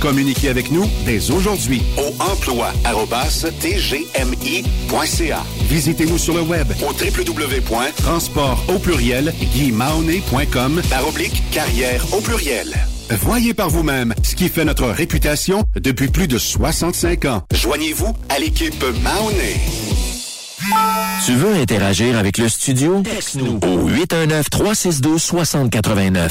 Communiquez avec nous dès aujourd'hui au emploi.tgmi.ca. Visitez-nous sur le web au www.transport au pluriel par oblique carrière au pluriel. Voyez par vous-même ce qui fait notre réputation depuis plus de 65 ans. Joignez-vous à l'équipe Mahoney. Tu veux interagir avec le studio? Texte-nous au 819-362-6089.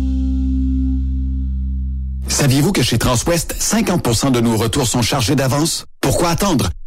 Saviez-vous que chez Transwest, 50% de nos retours sont chargés d'avance? Pourquoi attendre?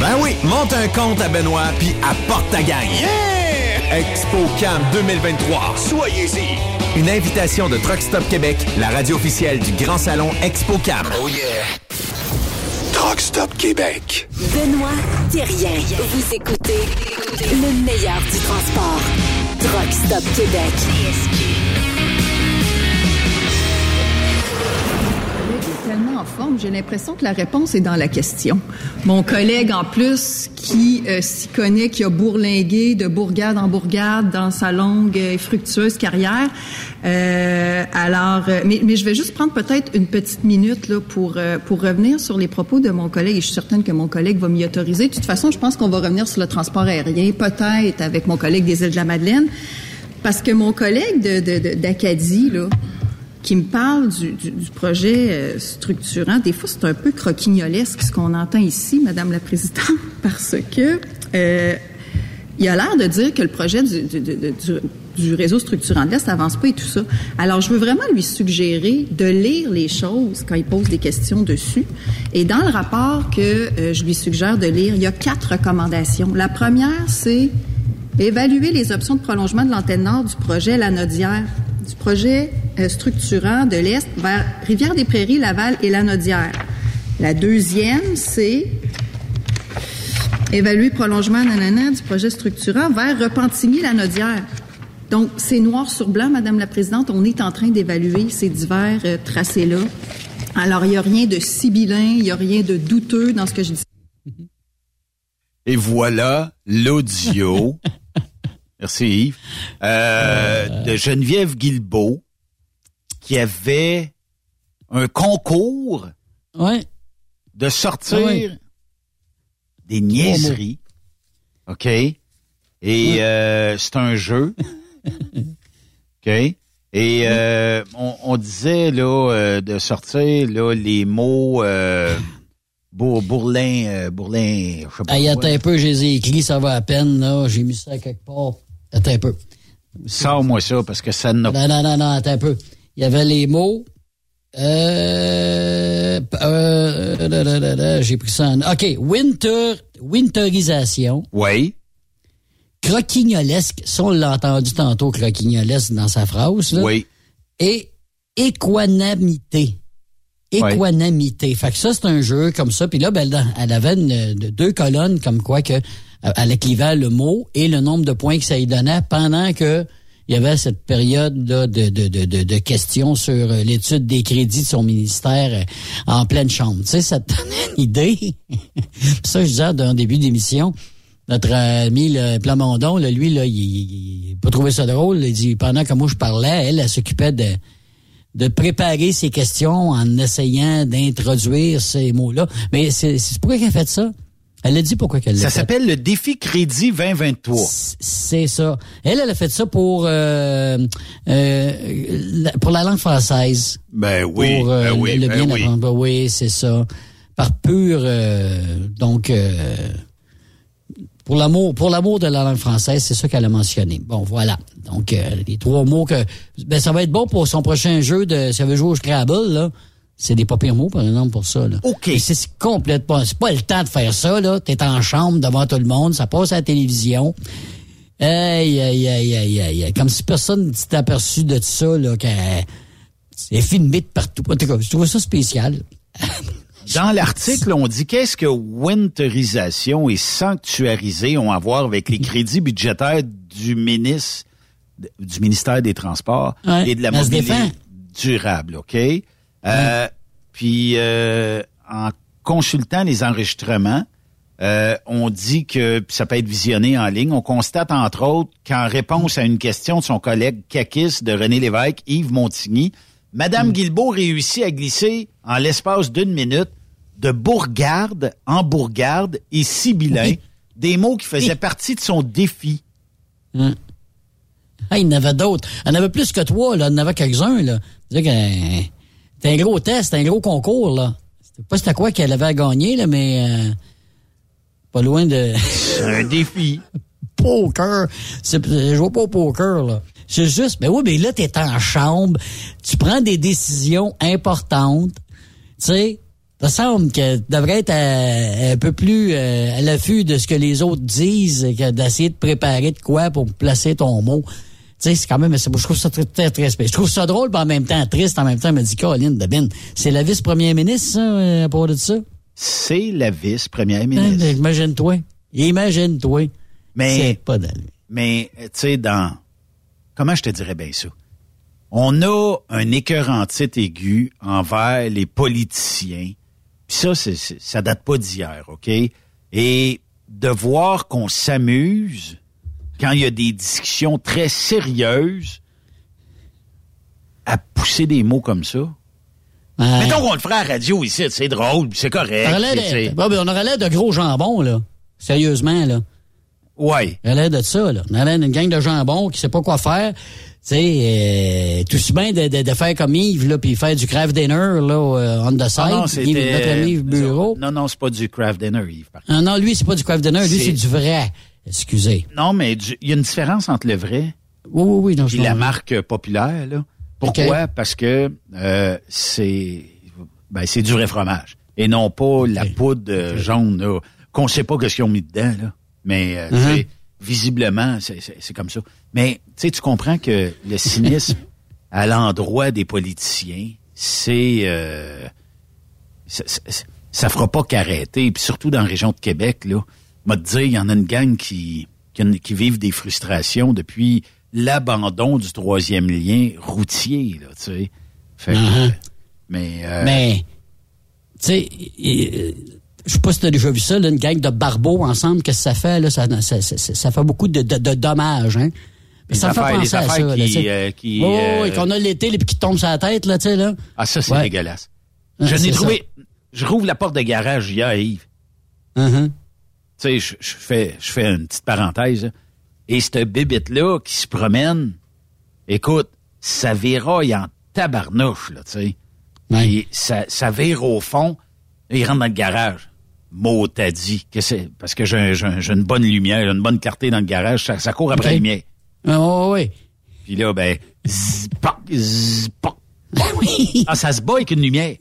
Ben oui, monte un compte à Benoît puis apporte ta gang. Yeah! ExpoCam 2023. Soyez-y. Une invitation de Truck Stop Québec, la radio officielle du Grand Salon ExpoCam. Oh yeah. Truck Stop Québec. Benoît Thérien. Vous écoutez le meilleur du transport. Truck Stop Québec. Tellement en forme, j'ai l'impression que la réponse est dans la question. Mon collègue, en plus, qui euh, s'y connaît, qui a bourlingué de bourgade en bourgade dans sa longue et fructueuse carrière. Euh, alors, euh, mais, mais je vais juste prendre peut-être une petite minute là pour euh, pour revenir sur les propos de mon collègue. Et je suis certaine que mon collègue va m'y autoriser. De toute façon, je pense qu'on va revenir sur le transport aérien, peut-être avec mon collègue des îles de la Madeleine, parce que mon collègue de de- de- d'Acadie là qui me parle du, du- du projet euh, structurant. Des fois, c'est un peu croquignolesque ce qu'on entend ici, Madame la Présidente, parce que euh, il a l'air de dire que le projet du, du- réseau structurant de l'Est n'avance pas et tout ça. Alors, je veux vraiment lui suggérer de lire les choses quand il pose des questions dessus. Et dans le rapport que euh, je lui suggère de lire, il y a quatre recommandations. La première, c'est évaluer les options de prolongement de l'antenne nord du projet La Nodière, du projet structurant de l'Est vers Rivière-des-Prairies, Laval et La Nodière. La deuxième, c'est évaluer prolongement nanana, du projet structurant vers Repentigny-La Nodière. Donc, c'est noir sur blanc, Madame la Présidente. On est en train d'évaluer ces divers euh, tracés-là. Alors, il n'y a rien de sibyllin, il n'y a rien de douteux dans ce que je dis. Et voilà l'audio. Merci Yves. Euh, de Geneviève Guilbeault qui avait un concours de sortir Ouais. des niaiseries. OK? Et euh, c'est un jeu. OK? Et euh, on, on disait là euh, de sortir là les mots euh, bour- bourlin, bourlin, je sais pas Hey, attends un peu, je les ai écrits, ça va à peine, là. J'ai mis ça quelque part. Attends un peu. Sors-moi ça parce que ça n'a Non, non, non, non, attends un peu. Il y avait les mots. Euh, euh, j'ai pris ça en... OK, winter, winterisation. Oui. croquignolesque. Ça, on l'a entendu tantôt, croquignolesque dans sa phrase. Là. Oui. Et équanimité. Équanimité. Fait que ça, c'est un jeu comme ça. Puis là, ben, elle- avait une- deux colonnes comme quoi que euh, elle écrivait le mot et le nombre de points que ça lui donnait pendant que il y avait cette période là, de, de, de, de, questions sur euh, l'étude des crédits de son ministère euh, en pleine chambre. Tu sais, ça te donne une idée. ça, je disais le début d'émission, notre ami le Plamondon, là, lui, là, il, il, il a pas trouvé ça drôle. Il dit, pendant que moi je parlais, elle, elle s'occupait de de préparer ses questions en essayant d'introduire ces mots-là. Mais c'est pourquoi qu'elle a fait ça? Elle a dit pourquoi qu'elle l'a Ça s'appelle le défi crédit 2023. C'est ça. Elle, elle a fait ça pour euh, euh, la- pour la langue française. Ben oui, Pour euh, ben oui, le ben bien oui. Ben oui, c'est ça. Par pur euh, donc euh, pour l'amour pour l'amour de la langue française, c'est ça qu'elle a mentionné. Bon, voilà. Donc euh, les trois mots que ben ça va être bon pour son prochain jeu de si elle veut jouer au Scrabble là. C'est des pas pires mots, par exemple, pour ça. Là. OK. C'est complètement... C'est pas le temps de faire ça, là. T'es en chambre devant tout le monde, ça passe à la télévision. Aïe, aïe, aïe, aïe, aïe. Comme si personne ne s'était aperçu de ça, là, que c'est filmé de partout. En tout cas, je trouve ça spécial. Dans l'article, on dit qu'est-ce que winterisation et sanctuarisé ont à voir avec les crédits budgétaires du ministre du ministère des Transports Ouais, et de la mobilité durable, OK? Euh, Puis euh, en consultant les enregistrements, euh, on dit que ça peut être visionné en ligne. On constate entre autres qu'en réponse à une question de son collègue Kakis de René Lévesque, Yves Montigny, Madame. Guilbeault réussit à glisser en l'espace d'une minute de bourgarde en bourgarde et sibyllin des mots qui faisaient partie de son défi. Hum. Ah, il y en avait d'autres. Il en avait plus que toi, là. Il en avait quelques-uns, là. Euh, C'était un gros test, c'était un gros concours, là. C'était pas c'était quoi qu'elle avait à gagner, là, mais euh, pas loin de. un défi. Poker. C'est- Je joue pas au poker, là. C'est juste, ben oui, mais là, t'es en chambre, tu prends des décisions importantes, tu sais. Ça semble que tu devrais être euh, un peu plus euh, à l'affût de ce que les autres disent que d'essayer de préparer de quoi pour placer ton mot. Sais, c'est quand même, je trouve ça très, très, très spécial. Je trouve ça drôle, mais en même temps triste, en même temps, elle me dit, Caroline Debin, c'est la vice-première ministre, ça, euh, à propos de ça? C'est la vice-première Hein, ministre. Imagine-toi. Imagine-toi. Mais, C'est pas d'allure. mais tu sais, dans... Comment je te dirais bien ça? On a un écœurant titre aigu envers les politiciens. Puis ça, c'est- ça date pas d'hier, OK? Et de voir qu'on s'amuse quand il y a des discussions très sérieuses à pousser des mots comme ça. Mettons qu'on le ferait à la radio ici, c'est drôle, c'est correct. On aurait l'air- Bon, ben, de gros jambons, là. Sérieusement, là. Ouais. On aurait l'air de ça, là. On aurait d'une gang de jambons qui sait pas quoi faire. Tu sais, euh, tout si bien de, de, de faire comme Yves, là, puis faire du craft dinner, là, euh, on the side. Ah non, Yves, c'était... notre ami Yves Bureau. Non, non, c'est pas du craft dinner, Yves. par Ah non, lui, c'est pas du craft dinner, lui, c'est du vrai. Excusez. Non, mais du- il y a une différence entre le vrai Oui, oui, oui. Non, je et la marque populaire. Là. Pourquoi? Parce que euh, c'est ben, c'est du vrai fromage et non pas la poudre euh, jaune là, qu'on sait pas ce qu'ils ont mis dedans. Là. Mais euh, Mhm. sais, visiblement, c'est- comme ça. Mais tu sais, tu comprends que le cynisme à l'endroit des politiciens, c'est... Euh, ça, ça fera pas qu'arrêter. Puis surtout dans la région de Québec, là, m'a te dire, il y en a une gang qui, qui, qui vivent des frustrations depuis l'abandon du troisième lien routier, là, tu sais. Fait que, Mhm. mais, euh, Mais, tu sais, je sais pas si tu as déjà vu ça, là, une gang de barbeaux ensemble, qu'est-ce que ça fait? Là, ça, ça, ça, ça fait beaucoup de, de, de dommages. Hein? Mais ça me fait penser les à ça. là, qui, sais. euh, qui, ouais, euh, ouais, qu'on a l'été, puis qui tombe sur la tête, là, tu sais, là. Ah, ça, c'est Ouais. dégueulasse. Je n'ai ça. trouvé... Je rouvre la porte de garage hier, Yves. Mhm. Tu sais, je, fais, je fais une petite parenthèse. là. Et cette bébite-là qui se promène, écoute, ça viraille en tabarnouche, là, tu sais. Ça, ça vire au fond, et il rentre dans le garage. Mot t'as dit. que c'est Parce que j'ai une bonne lumière, une bonne clarté dans le garage, ça, ça court après la lumière. Ah, ouais. Puis là, ben, zzz, poc, zzz, poc, poc. Ah, ça se bat avec une lumière.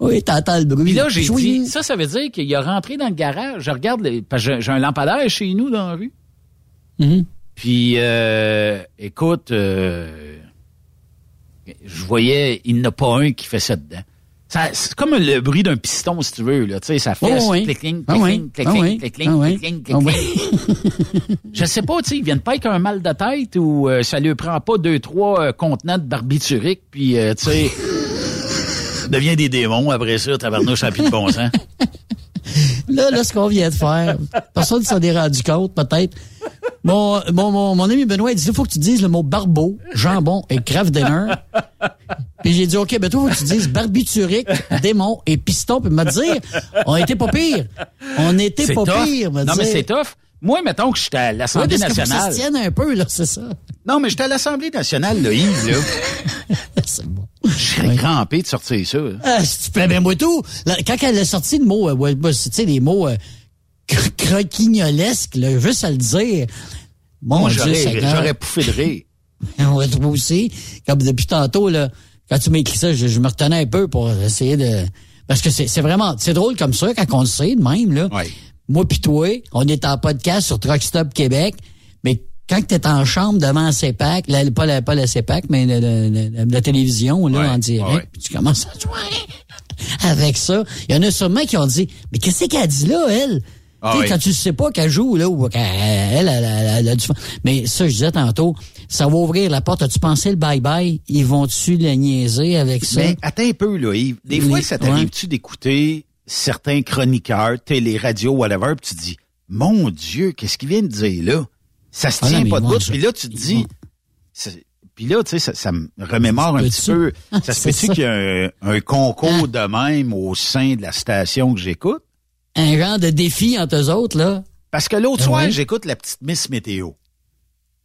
Oui, t'entends le bruit. Puis là, j'ai dit, ça, ça veut dire qu'il est rentré dans le garage. Je regarde, les- parce que j'ai- un lampadaire chez nous dans la rue. Mhm. Puis, euh, écoute, euh, je voyais, il n'y en a pas un qui fait ça dedans. Ça- C'est comme le bruit d'un piston, si tu veux. Là. Tu sais, ça fait oui. clic-cling, Ah oui. clic-cling. Je sais pas, tu sais, ils viennent pas avec un mal de tête ou euh, ça lui prend pas deux, trois euh, contenants de barbiturique, puis, euh, tu sais, devient des démons après ça, tabarnouche à de bon sens. Là, là, ce qu'on vient de faire, personne ne s'en est rendu compte, peut-être. Mon, mon, mon, mon ami Benoît, il dit, il faut que tu dises le mot barbeau, jambon et craft dinner. Puis j'ai dit, OK, ben toi, faut que tu dises barbiturique, démon et piston. Puis il m'a dit, on était pas pire. On était C'est pas tough. pire. m'a Non, mais c'est tough. Moi, mettons que j'étais à Ouais, l'Assemblée que que nationale. tienne un peu, là, c'est ça. Non, mais j'étais à l'Assemblée nationale, là, Yves, là. c'est bon. Je serais crampé de sortir ça. Ah, tu fais ben moi tout. Là, quand elle a sorti le mot, euh, ouais, tu sais, les mots euh, cro- croquignolesques, là, juste à le dire. Mon Moi, j'aurais, pouffé de rire. On va trouver aussi, comme depuis tantôt, là, quand tu m'écris ça, je, je me retenais un peu pour essayer de... Parce que c'est vraiment... C'est drôle comme ça, quand on le sait, de même, là. Moi pis toi, on est en podcast sur Truck Stop Québec, mais quand t'es en chambre devant la CEPAC, la- pas, la, pas la CEPAC, mais la, la- télévision, là, en direct, puis tu commences à jouer avec ça. Il y en a sûrement qui ont dit, mais qu'est-ce qu'elle dit là, elle? Ah Tu oui. Quand tu sais pas qu'elle joue, là, ou qu'elle elle, elle, elle- a du fun. Mais ça, je disais tantôt, ça va ouvrir la porte. As-tu pensé le bye-bye? Ils vont-tu la niaiser avec ça? Mais attends un peu, là, Yves. Des fois, ça t'arrive-tu d'écouter certains chroniqueurs, télé, radio, whatever, puis tu te dis, mon Dieu, qu'est-ce qu'il vient de dire là? Ça se Ah tient pas de bout. Puis là, tu te dis, puis là, tu sais, ça, ça me remémore un petit peu. Ça se fait-tu qu'il y a un, un concours de même au sein de la station que j'écoute? Un genre de défi entre eux autres, là. Parce que l'autre soir, ouais? j'écoute la petite Miss Météo.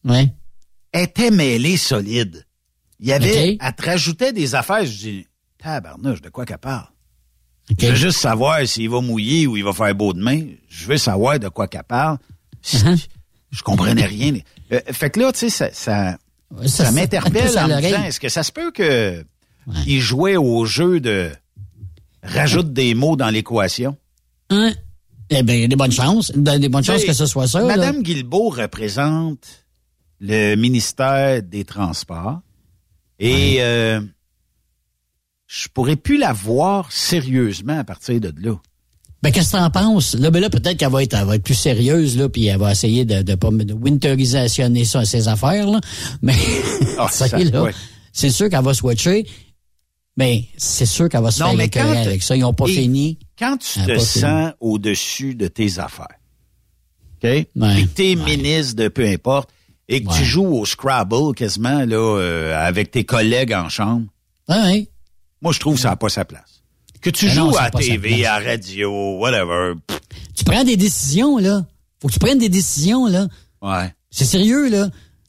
Ouais. Elle était mêlée solide. Il y avait, elle te rajoutait des affaires. Je dis, tabarnouche, de quoi qu'elle parle? Je veux juste savoir s'il va mouiller ou il va faire beau demain. Je veux savoir de quoi qu'elle parle. Uh-huh. Je comprenais rien. Euh, fait que là, tu sais, ça, ça, Ouais, ça ça- m'interpelle en me disant, est-ce que ça se peut que il jouait au jeu de rajoute des mots dans l'équation? Hein? Eh bien, il y a des bonnes chances. Des des bonnes chances que ce soit ça. là. Madame Guilbeault représente le ministère des Transports et euh, je pourrais plus la voir sérieusement à partir de là. Ben, qu'est-ce que t'en penses? Là, ben là, peut-être qu'elle va être, elle va être plus sérieuse, là, puis elle va essayer de, de pas de winterisationner ça, ses affaires, là. Mais, Ah, ça, ça, là, ouais. c'est sûr qu'elle va switcher. Mais c'est sûr qu'elle va se Non, faire mais écœurer quand- avec ça. Ils n'ont pas fini. Quand tu te sens au-dessus de tes affaires, OK? Et que t'es ministre de peu importe, et que tu joues au Scrabble quasiment là euh, avec tes collègues en chambre, Ouais. Moi je trouve que ça n'a pas sa place. Que tu Ben non, joues a à TV, à radio, whatever. pff, Tu prends des décisions, là. Faut que tu prennes des décisions, là. Ouais. C'est sérieux, là.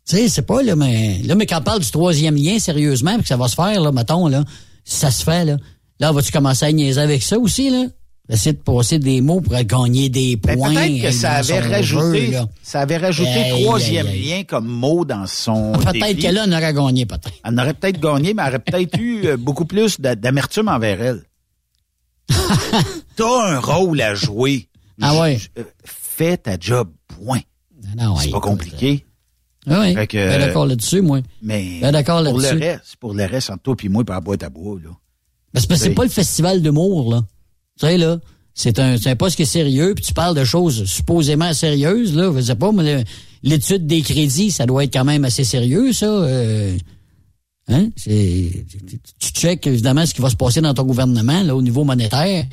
Tu sais, c'est pas, là, mais, là, mais quand on parle du troisième lien, sérieusement, puis que ça va se faire, là, mettons, là, si ça se fait, là, là, vas-tu commencer à niaiser avec ça aussi, là? Essayer de passer des mots pour gagner des Ben, points. peut-être que euh, ça avait rajouté, jeu, ça avait rajouté troisième lien comme mot dans son Peut-être qu'elle en aurait gagné, peut-être. Elle aurait peut-être gagné, mais elle aurait peut-être eu euh, beaucoup plus d'a- d'amertume envers elle. T'as un rôle à jouer. Ah ouais. Euh, Fais ta job, point. Non, C'est ouais, pas compliqué. Ah oui, que, ben d'accord là-dessus, moi. Mais Ben d'accord pour le là-dessus. reste, pour le reste, entre toi et moi, par boîte à bois, là. Ben, c'est pas le festival d'humour, là. Tu sais, là, c'est un, c'est un poste qui est sérieux, puis tu parles de choses supposément sérieuses, là. Je sais pas, mais l'étude des crédits, ça doit être quand même assez sérieux, ça. euh. hein? C'est, tu checkes, évidemment, ce qui va se passer dans ton gouvernement, là, au niveau monétaire.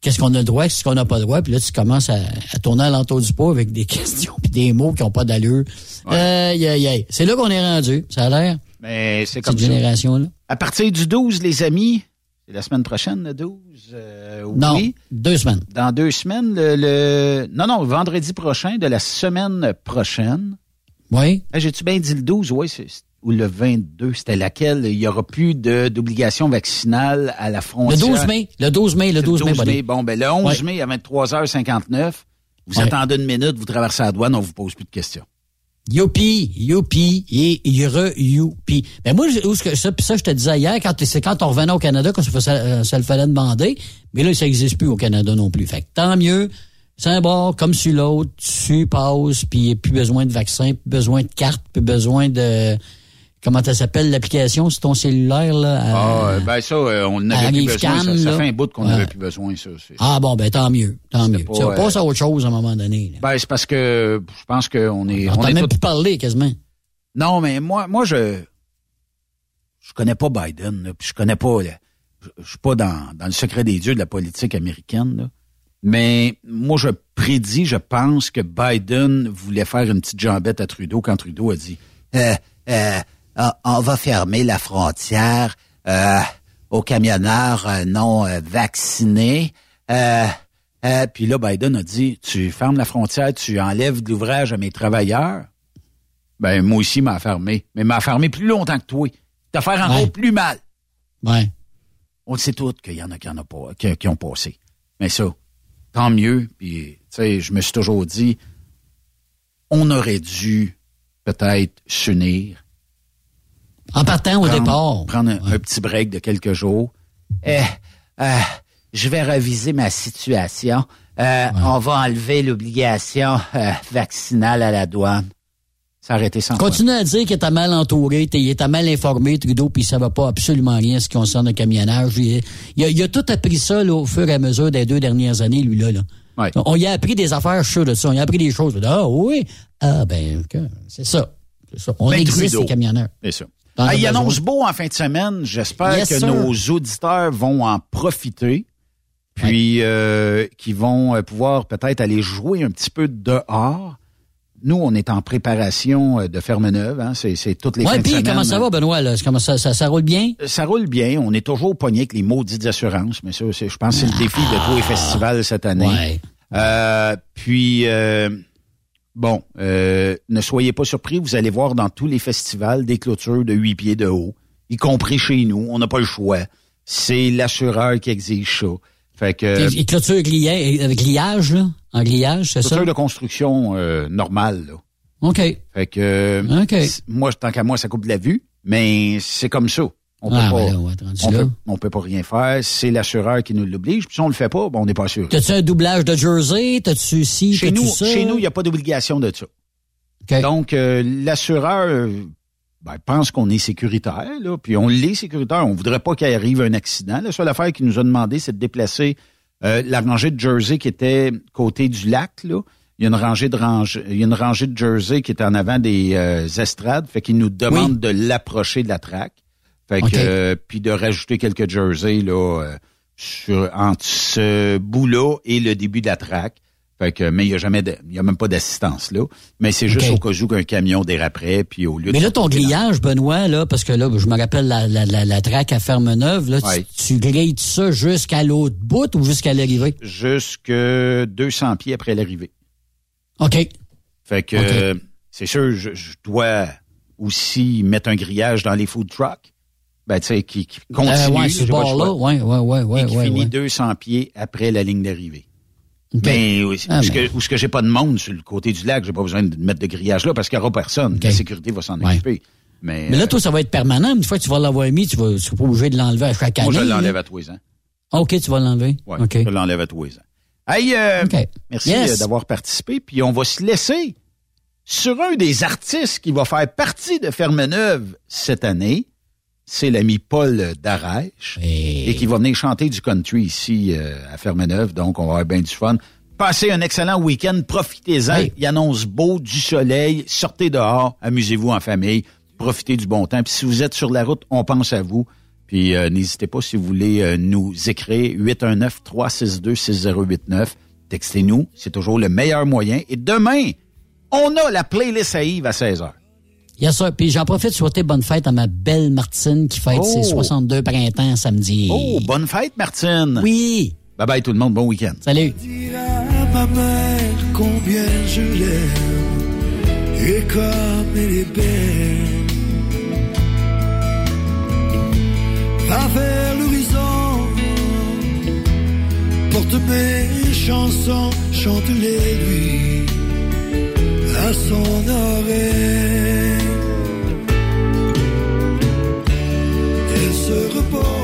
Qu'est-ce qu'on a le droit, qu'est-ce qu'on n'a pas le droit, puis là, tu commences à, à tourner à l'entour du pot avec des questions puis des mots qui ont pas d'allure. Aïe, aïe, aïe. C'est là qu'on est rendu, ça a l'air. Mais c'est comme Cette génération-là. À partir du 12, les amis, c'est la semaine prochaine, le 12? euh, Non, oui. deux semaines. Dans deux semaines, le, le- Non, non, vendredi prochain, de la semaine prochaine. Oui. Ah, J'ai-tu bien dit le 12? Oui, c'est- ou le 22, c'était laquelle? Il y aura plus d'obligation vaccinale à la Le frontière. 12 mai, le 12 mai, le C'est 12 mai, Bonnet. Bon, ben le 11 Ouais. mai à 23h59, vous Ouais. attendez une minute, vous traversez la douane, on vous pose plus de questions. Youpi, youpi, et yre, youpi. Ben moi, où que, ça, ça, je te disais hier, quand, c'est quand on revenait au Canada faisait- euh, ça le fallait demander, mais là, ça n'existe plus au Canada non plus. Fait que tant mieux, C'est un bord comme sur l'autre, tu passes, puis il n'y a plus besoin de vaccin, plus besoin de carte, plus besoin de... Comment ça s'appelle l'application sur ton cellulaire, là? à- Ah, ben ça, euh, on n'avait plus besoin. Ça, ça fait un bout qu'on Ouais. n'avait plus besoin, ça. Ah bon, ben tant mieux, tant mieux. pas, euh, passe à autre chose à un moment donné. là. Ben, c'est parce que je pense qu'on est. On on est même plus parlé quasiment. Non, mais moi, moi, je. Je connais pas Biden, là, puis je connais pas. là, je, je suis pas dans, dans le secret des dieux de la politique américaine, là. Mais moi, je prédis, je pense que Biden voulait faire une petite jambette à Trudeau quand Trudeau a dit Euh, euh, on- on va fermer la frontière euh, aux camionneurs euh, non euh, vaccinés. Euh, euh, puis là, Biden a dit Tu fermes la frontière, tu enlèves de l'ouvrage à mes travailleurs? Ben, moi aussi, m'a fermé. Mais m'a fermé plus longtemps que toi. T'as fait encore Ouais. plus mal. Ouais. On le sait tous qu'il y en a qui en ont pas, qui, qui ont passé. Mais ça, tant mieux. Puis, tu sais, je me suis toujours dit, on aurait dû peut-être s'unir. En partant au Prendre- départ. Prendre un, un petit break de quelques jours. Eh, euh, je vais reviser ma situation. Euh, On va enlever l'obligation euh, vaccinale à la douane. Été sans Continue à dire qu'il était mal entouré, t'es- il était mal informé, Trudeau, puis il savait pas absolument rien en ce qui concerne le camionnage. Il, il a, il a tout appris ça là, au fur et à mesure des deux dernières années, lui là. là. On y a appris des affaires, je suis de ça. On y a appris des choses. Ah oui, ah ben, ok, c'est ça. C'est ça. On Ben, existe, Trudeau. les camionneurs. C'est ça. Ah, il annonce beau en fin de semaine. J'espère Yes, que sir. nos auditeurs vont en profiter. Puis euh, qu'ils vont euh, pouvoir peut-être aller jouer un petit peu dehors. Nous, on est en préparation euh, de ferme neuve. Hein? C'est, c'est toutes les Ouais, fins de puis semaine. comment ça va, Benoît? Là? Comment ça, ça, ça roule bien? Ça roule bien. On est toujours pogné avec les maudites assurances, mais ça, c'est, je pense que c'est le défi de tous les festivals cette année. Ouais. Euh, puis, euh, bon, euh, ne soyez pas surpris, vous allez voir dans tous les festivals des clôtures de huit pieds de haut, y compris chez nous. On n'a pas le choix. C'est l'assureur qui exige ça. Fait que... Et, et clôture avec grillage, là? En grillage, c'est ça? Clôture de construction euh, normale, là. OK. Fait que euh, OK. c- moi, tant qu'à moi, ça coupe de la vue, mais c'est comme ça. On peut Ah, pas, ben on être rendu on peut, on peut pas rien faire. C'est l'assureur qui nous l'oblige. Puis si on le fait pas, ben, on n'est pas assuré. T'as-tu un doublage de jersey? T'as-tu ci? Chez nous, ça? chez nous, il n'y a pas d'obligation de ça. Donc, euh, l'assureur ben, pense qu'on est sécuritaire, là, puis on l'est sécuritaire. On voudrait pas qu'il arrive un accident. La seule affaire qu'il nous a demandé, c'est de déplacer euh, la rangée de Jersey qui était côté du lac. Là. Il y a une rangée de range, il y a une rangée de Jersey qui était en avant des euh, estrades, fait qu'il nous demande de l'approcher de la traque. Fait que euh, puis de rajouter quelques Jersey là euh, sur entre ce bout-là et le début de la traque. Fait que mais il y a jamais de- il y a même pas d'assistance là, mais c'est juste au cas où qu'un camion déraperait puis au lieu Mais de là, ton grillage, Benoît, là, parce que là, je me rappelle la, la, la, la traque à Ferme-Neuve, là, tu- Ouais. tu, grilles ça jusqu'à l'autre bout ou jusqu'à l'arrivée? jusque 200 pieds après l'arrivée. OK. Fait que euh, c'est sûr, je, je dois aussi mettre un grillage dans les food trucks. Ben, tu sais, qui, qui continue. Euh, ouais, ce bord-là. choix. Ouais, ouais, ouais, ouais, et qui ouais, finit ouais. 200 pieds après la ligne d'arrivée. OK. Mais où, Ah, où ben. que, où ce que j'ai pas de monde sur le côté du lac, j'ai pas besoin de mettre de grillage là parce qu'il n'y aura personne. La sécurité va s'en occuper. Mais, Mais là, toi, ça va être permanent. Une fois que tu vas l'avoir mis, tu vas, tu seras pas obligé de l'enlever à chaque euh, année. moi, je là. l'enlève à tous les ans. Ah, OK, tu vas l'enlever. Ouais, OK. je l'enlève à tous les ans. Hey, euh, merci Yes. euh, d'avoir participé. Puis on va se laisser sur un des artistes qui va faire partie de Ferme-Neuve cette année. C'est l'ami Paul Darèche et qui va venir chanter du country ici euh, à Ferme-Neuve. Donc, on va avoir bien du fun. Passez un excellent week-end. Profitez-en. Il annonce beau, du soleil. Sortez dehors. Amusez-vous en famille. Profitez du bon temps. Puis si vous êtes sur la route, on pense à vous. Puis euh, n'hésitez pas si vous voulez euh, nous écrire 819-362-6089. Textez-nous. C'est toujours le meilleur moyen. Et demain, on a la playlist à Yves à 16h. Yes, sir. Puis j'en profite de souhaiter bonne fête à ma belle Martine qui fête Oh. ses 62 printemps samedi. Oh, bonne fête, Martine. Oui. Bye bye tout le monde. Bon week-end. Salut. à ma mère combien je l'aime et comme elle est belle. Va vers l'horizon, porte mes chansons, chante-les lui à son oreille. Elle se repose.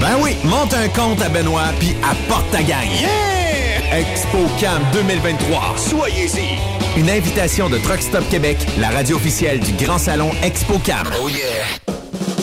Ben oui, monte un compte à Benoît puis apporte ta gagne. Yeah! ExpoCam 2023. Soyez-y. Une invitation de Truck Stop Québec, la radio officielle du Grand Salon ExpoCam. Oh yeah!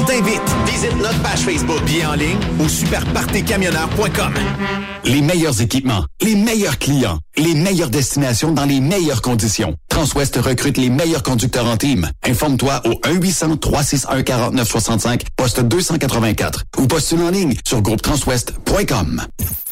On t'invite. Visite notre page Facebook. Billets en ligne au superpartycamionneur.com. Les meilleurs équipements, les meilleurs clients, les meilleures destinations dans les meilleures conditions. Transwest recrute les meilleurs conducteurs en team. Informe-toi au 1-800-361-4965, poste 284 ou postule en ligne sur groupetranswest.com.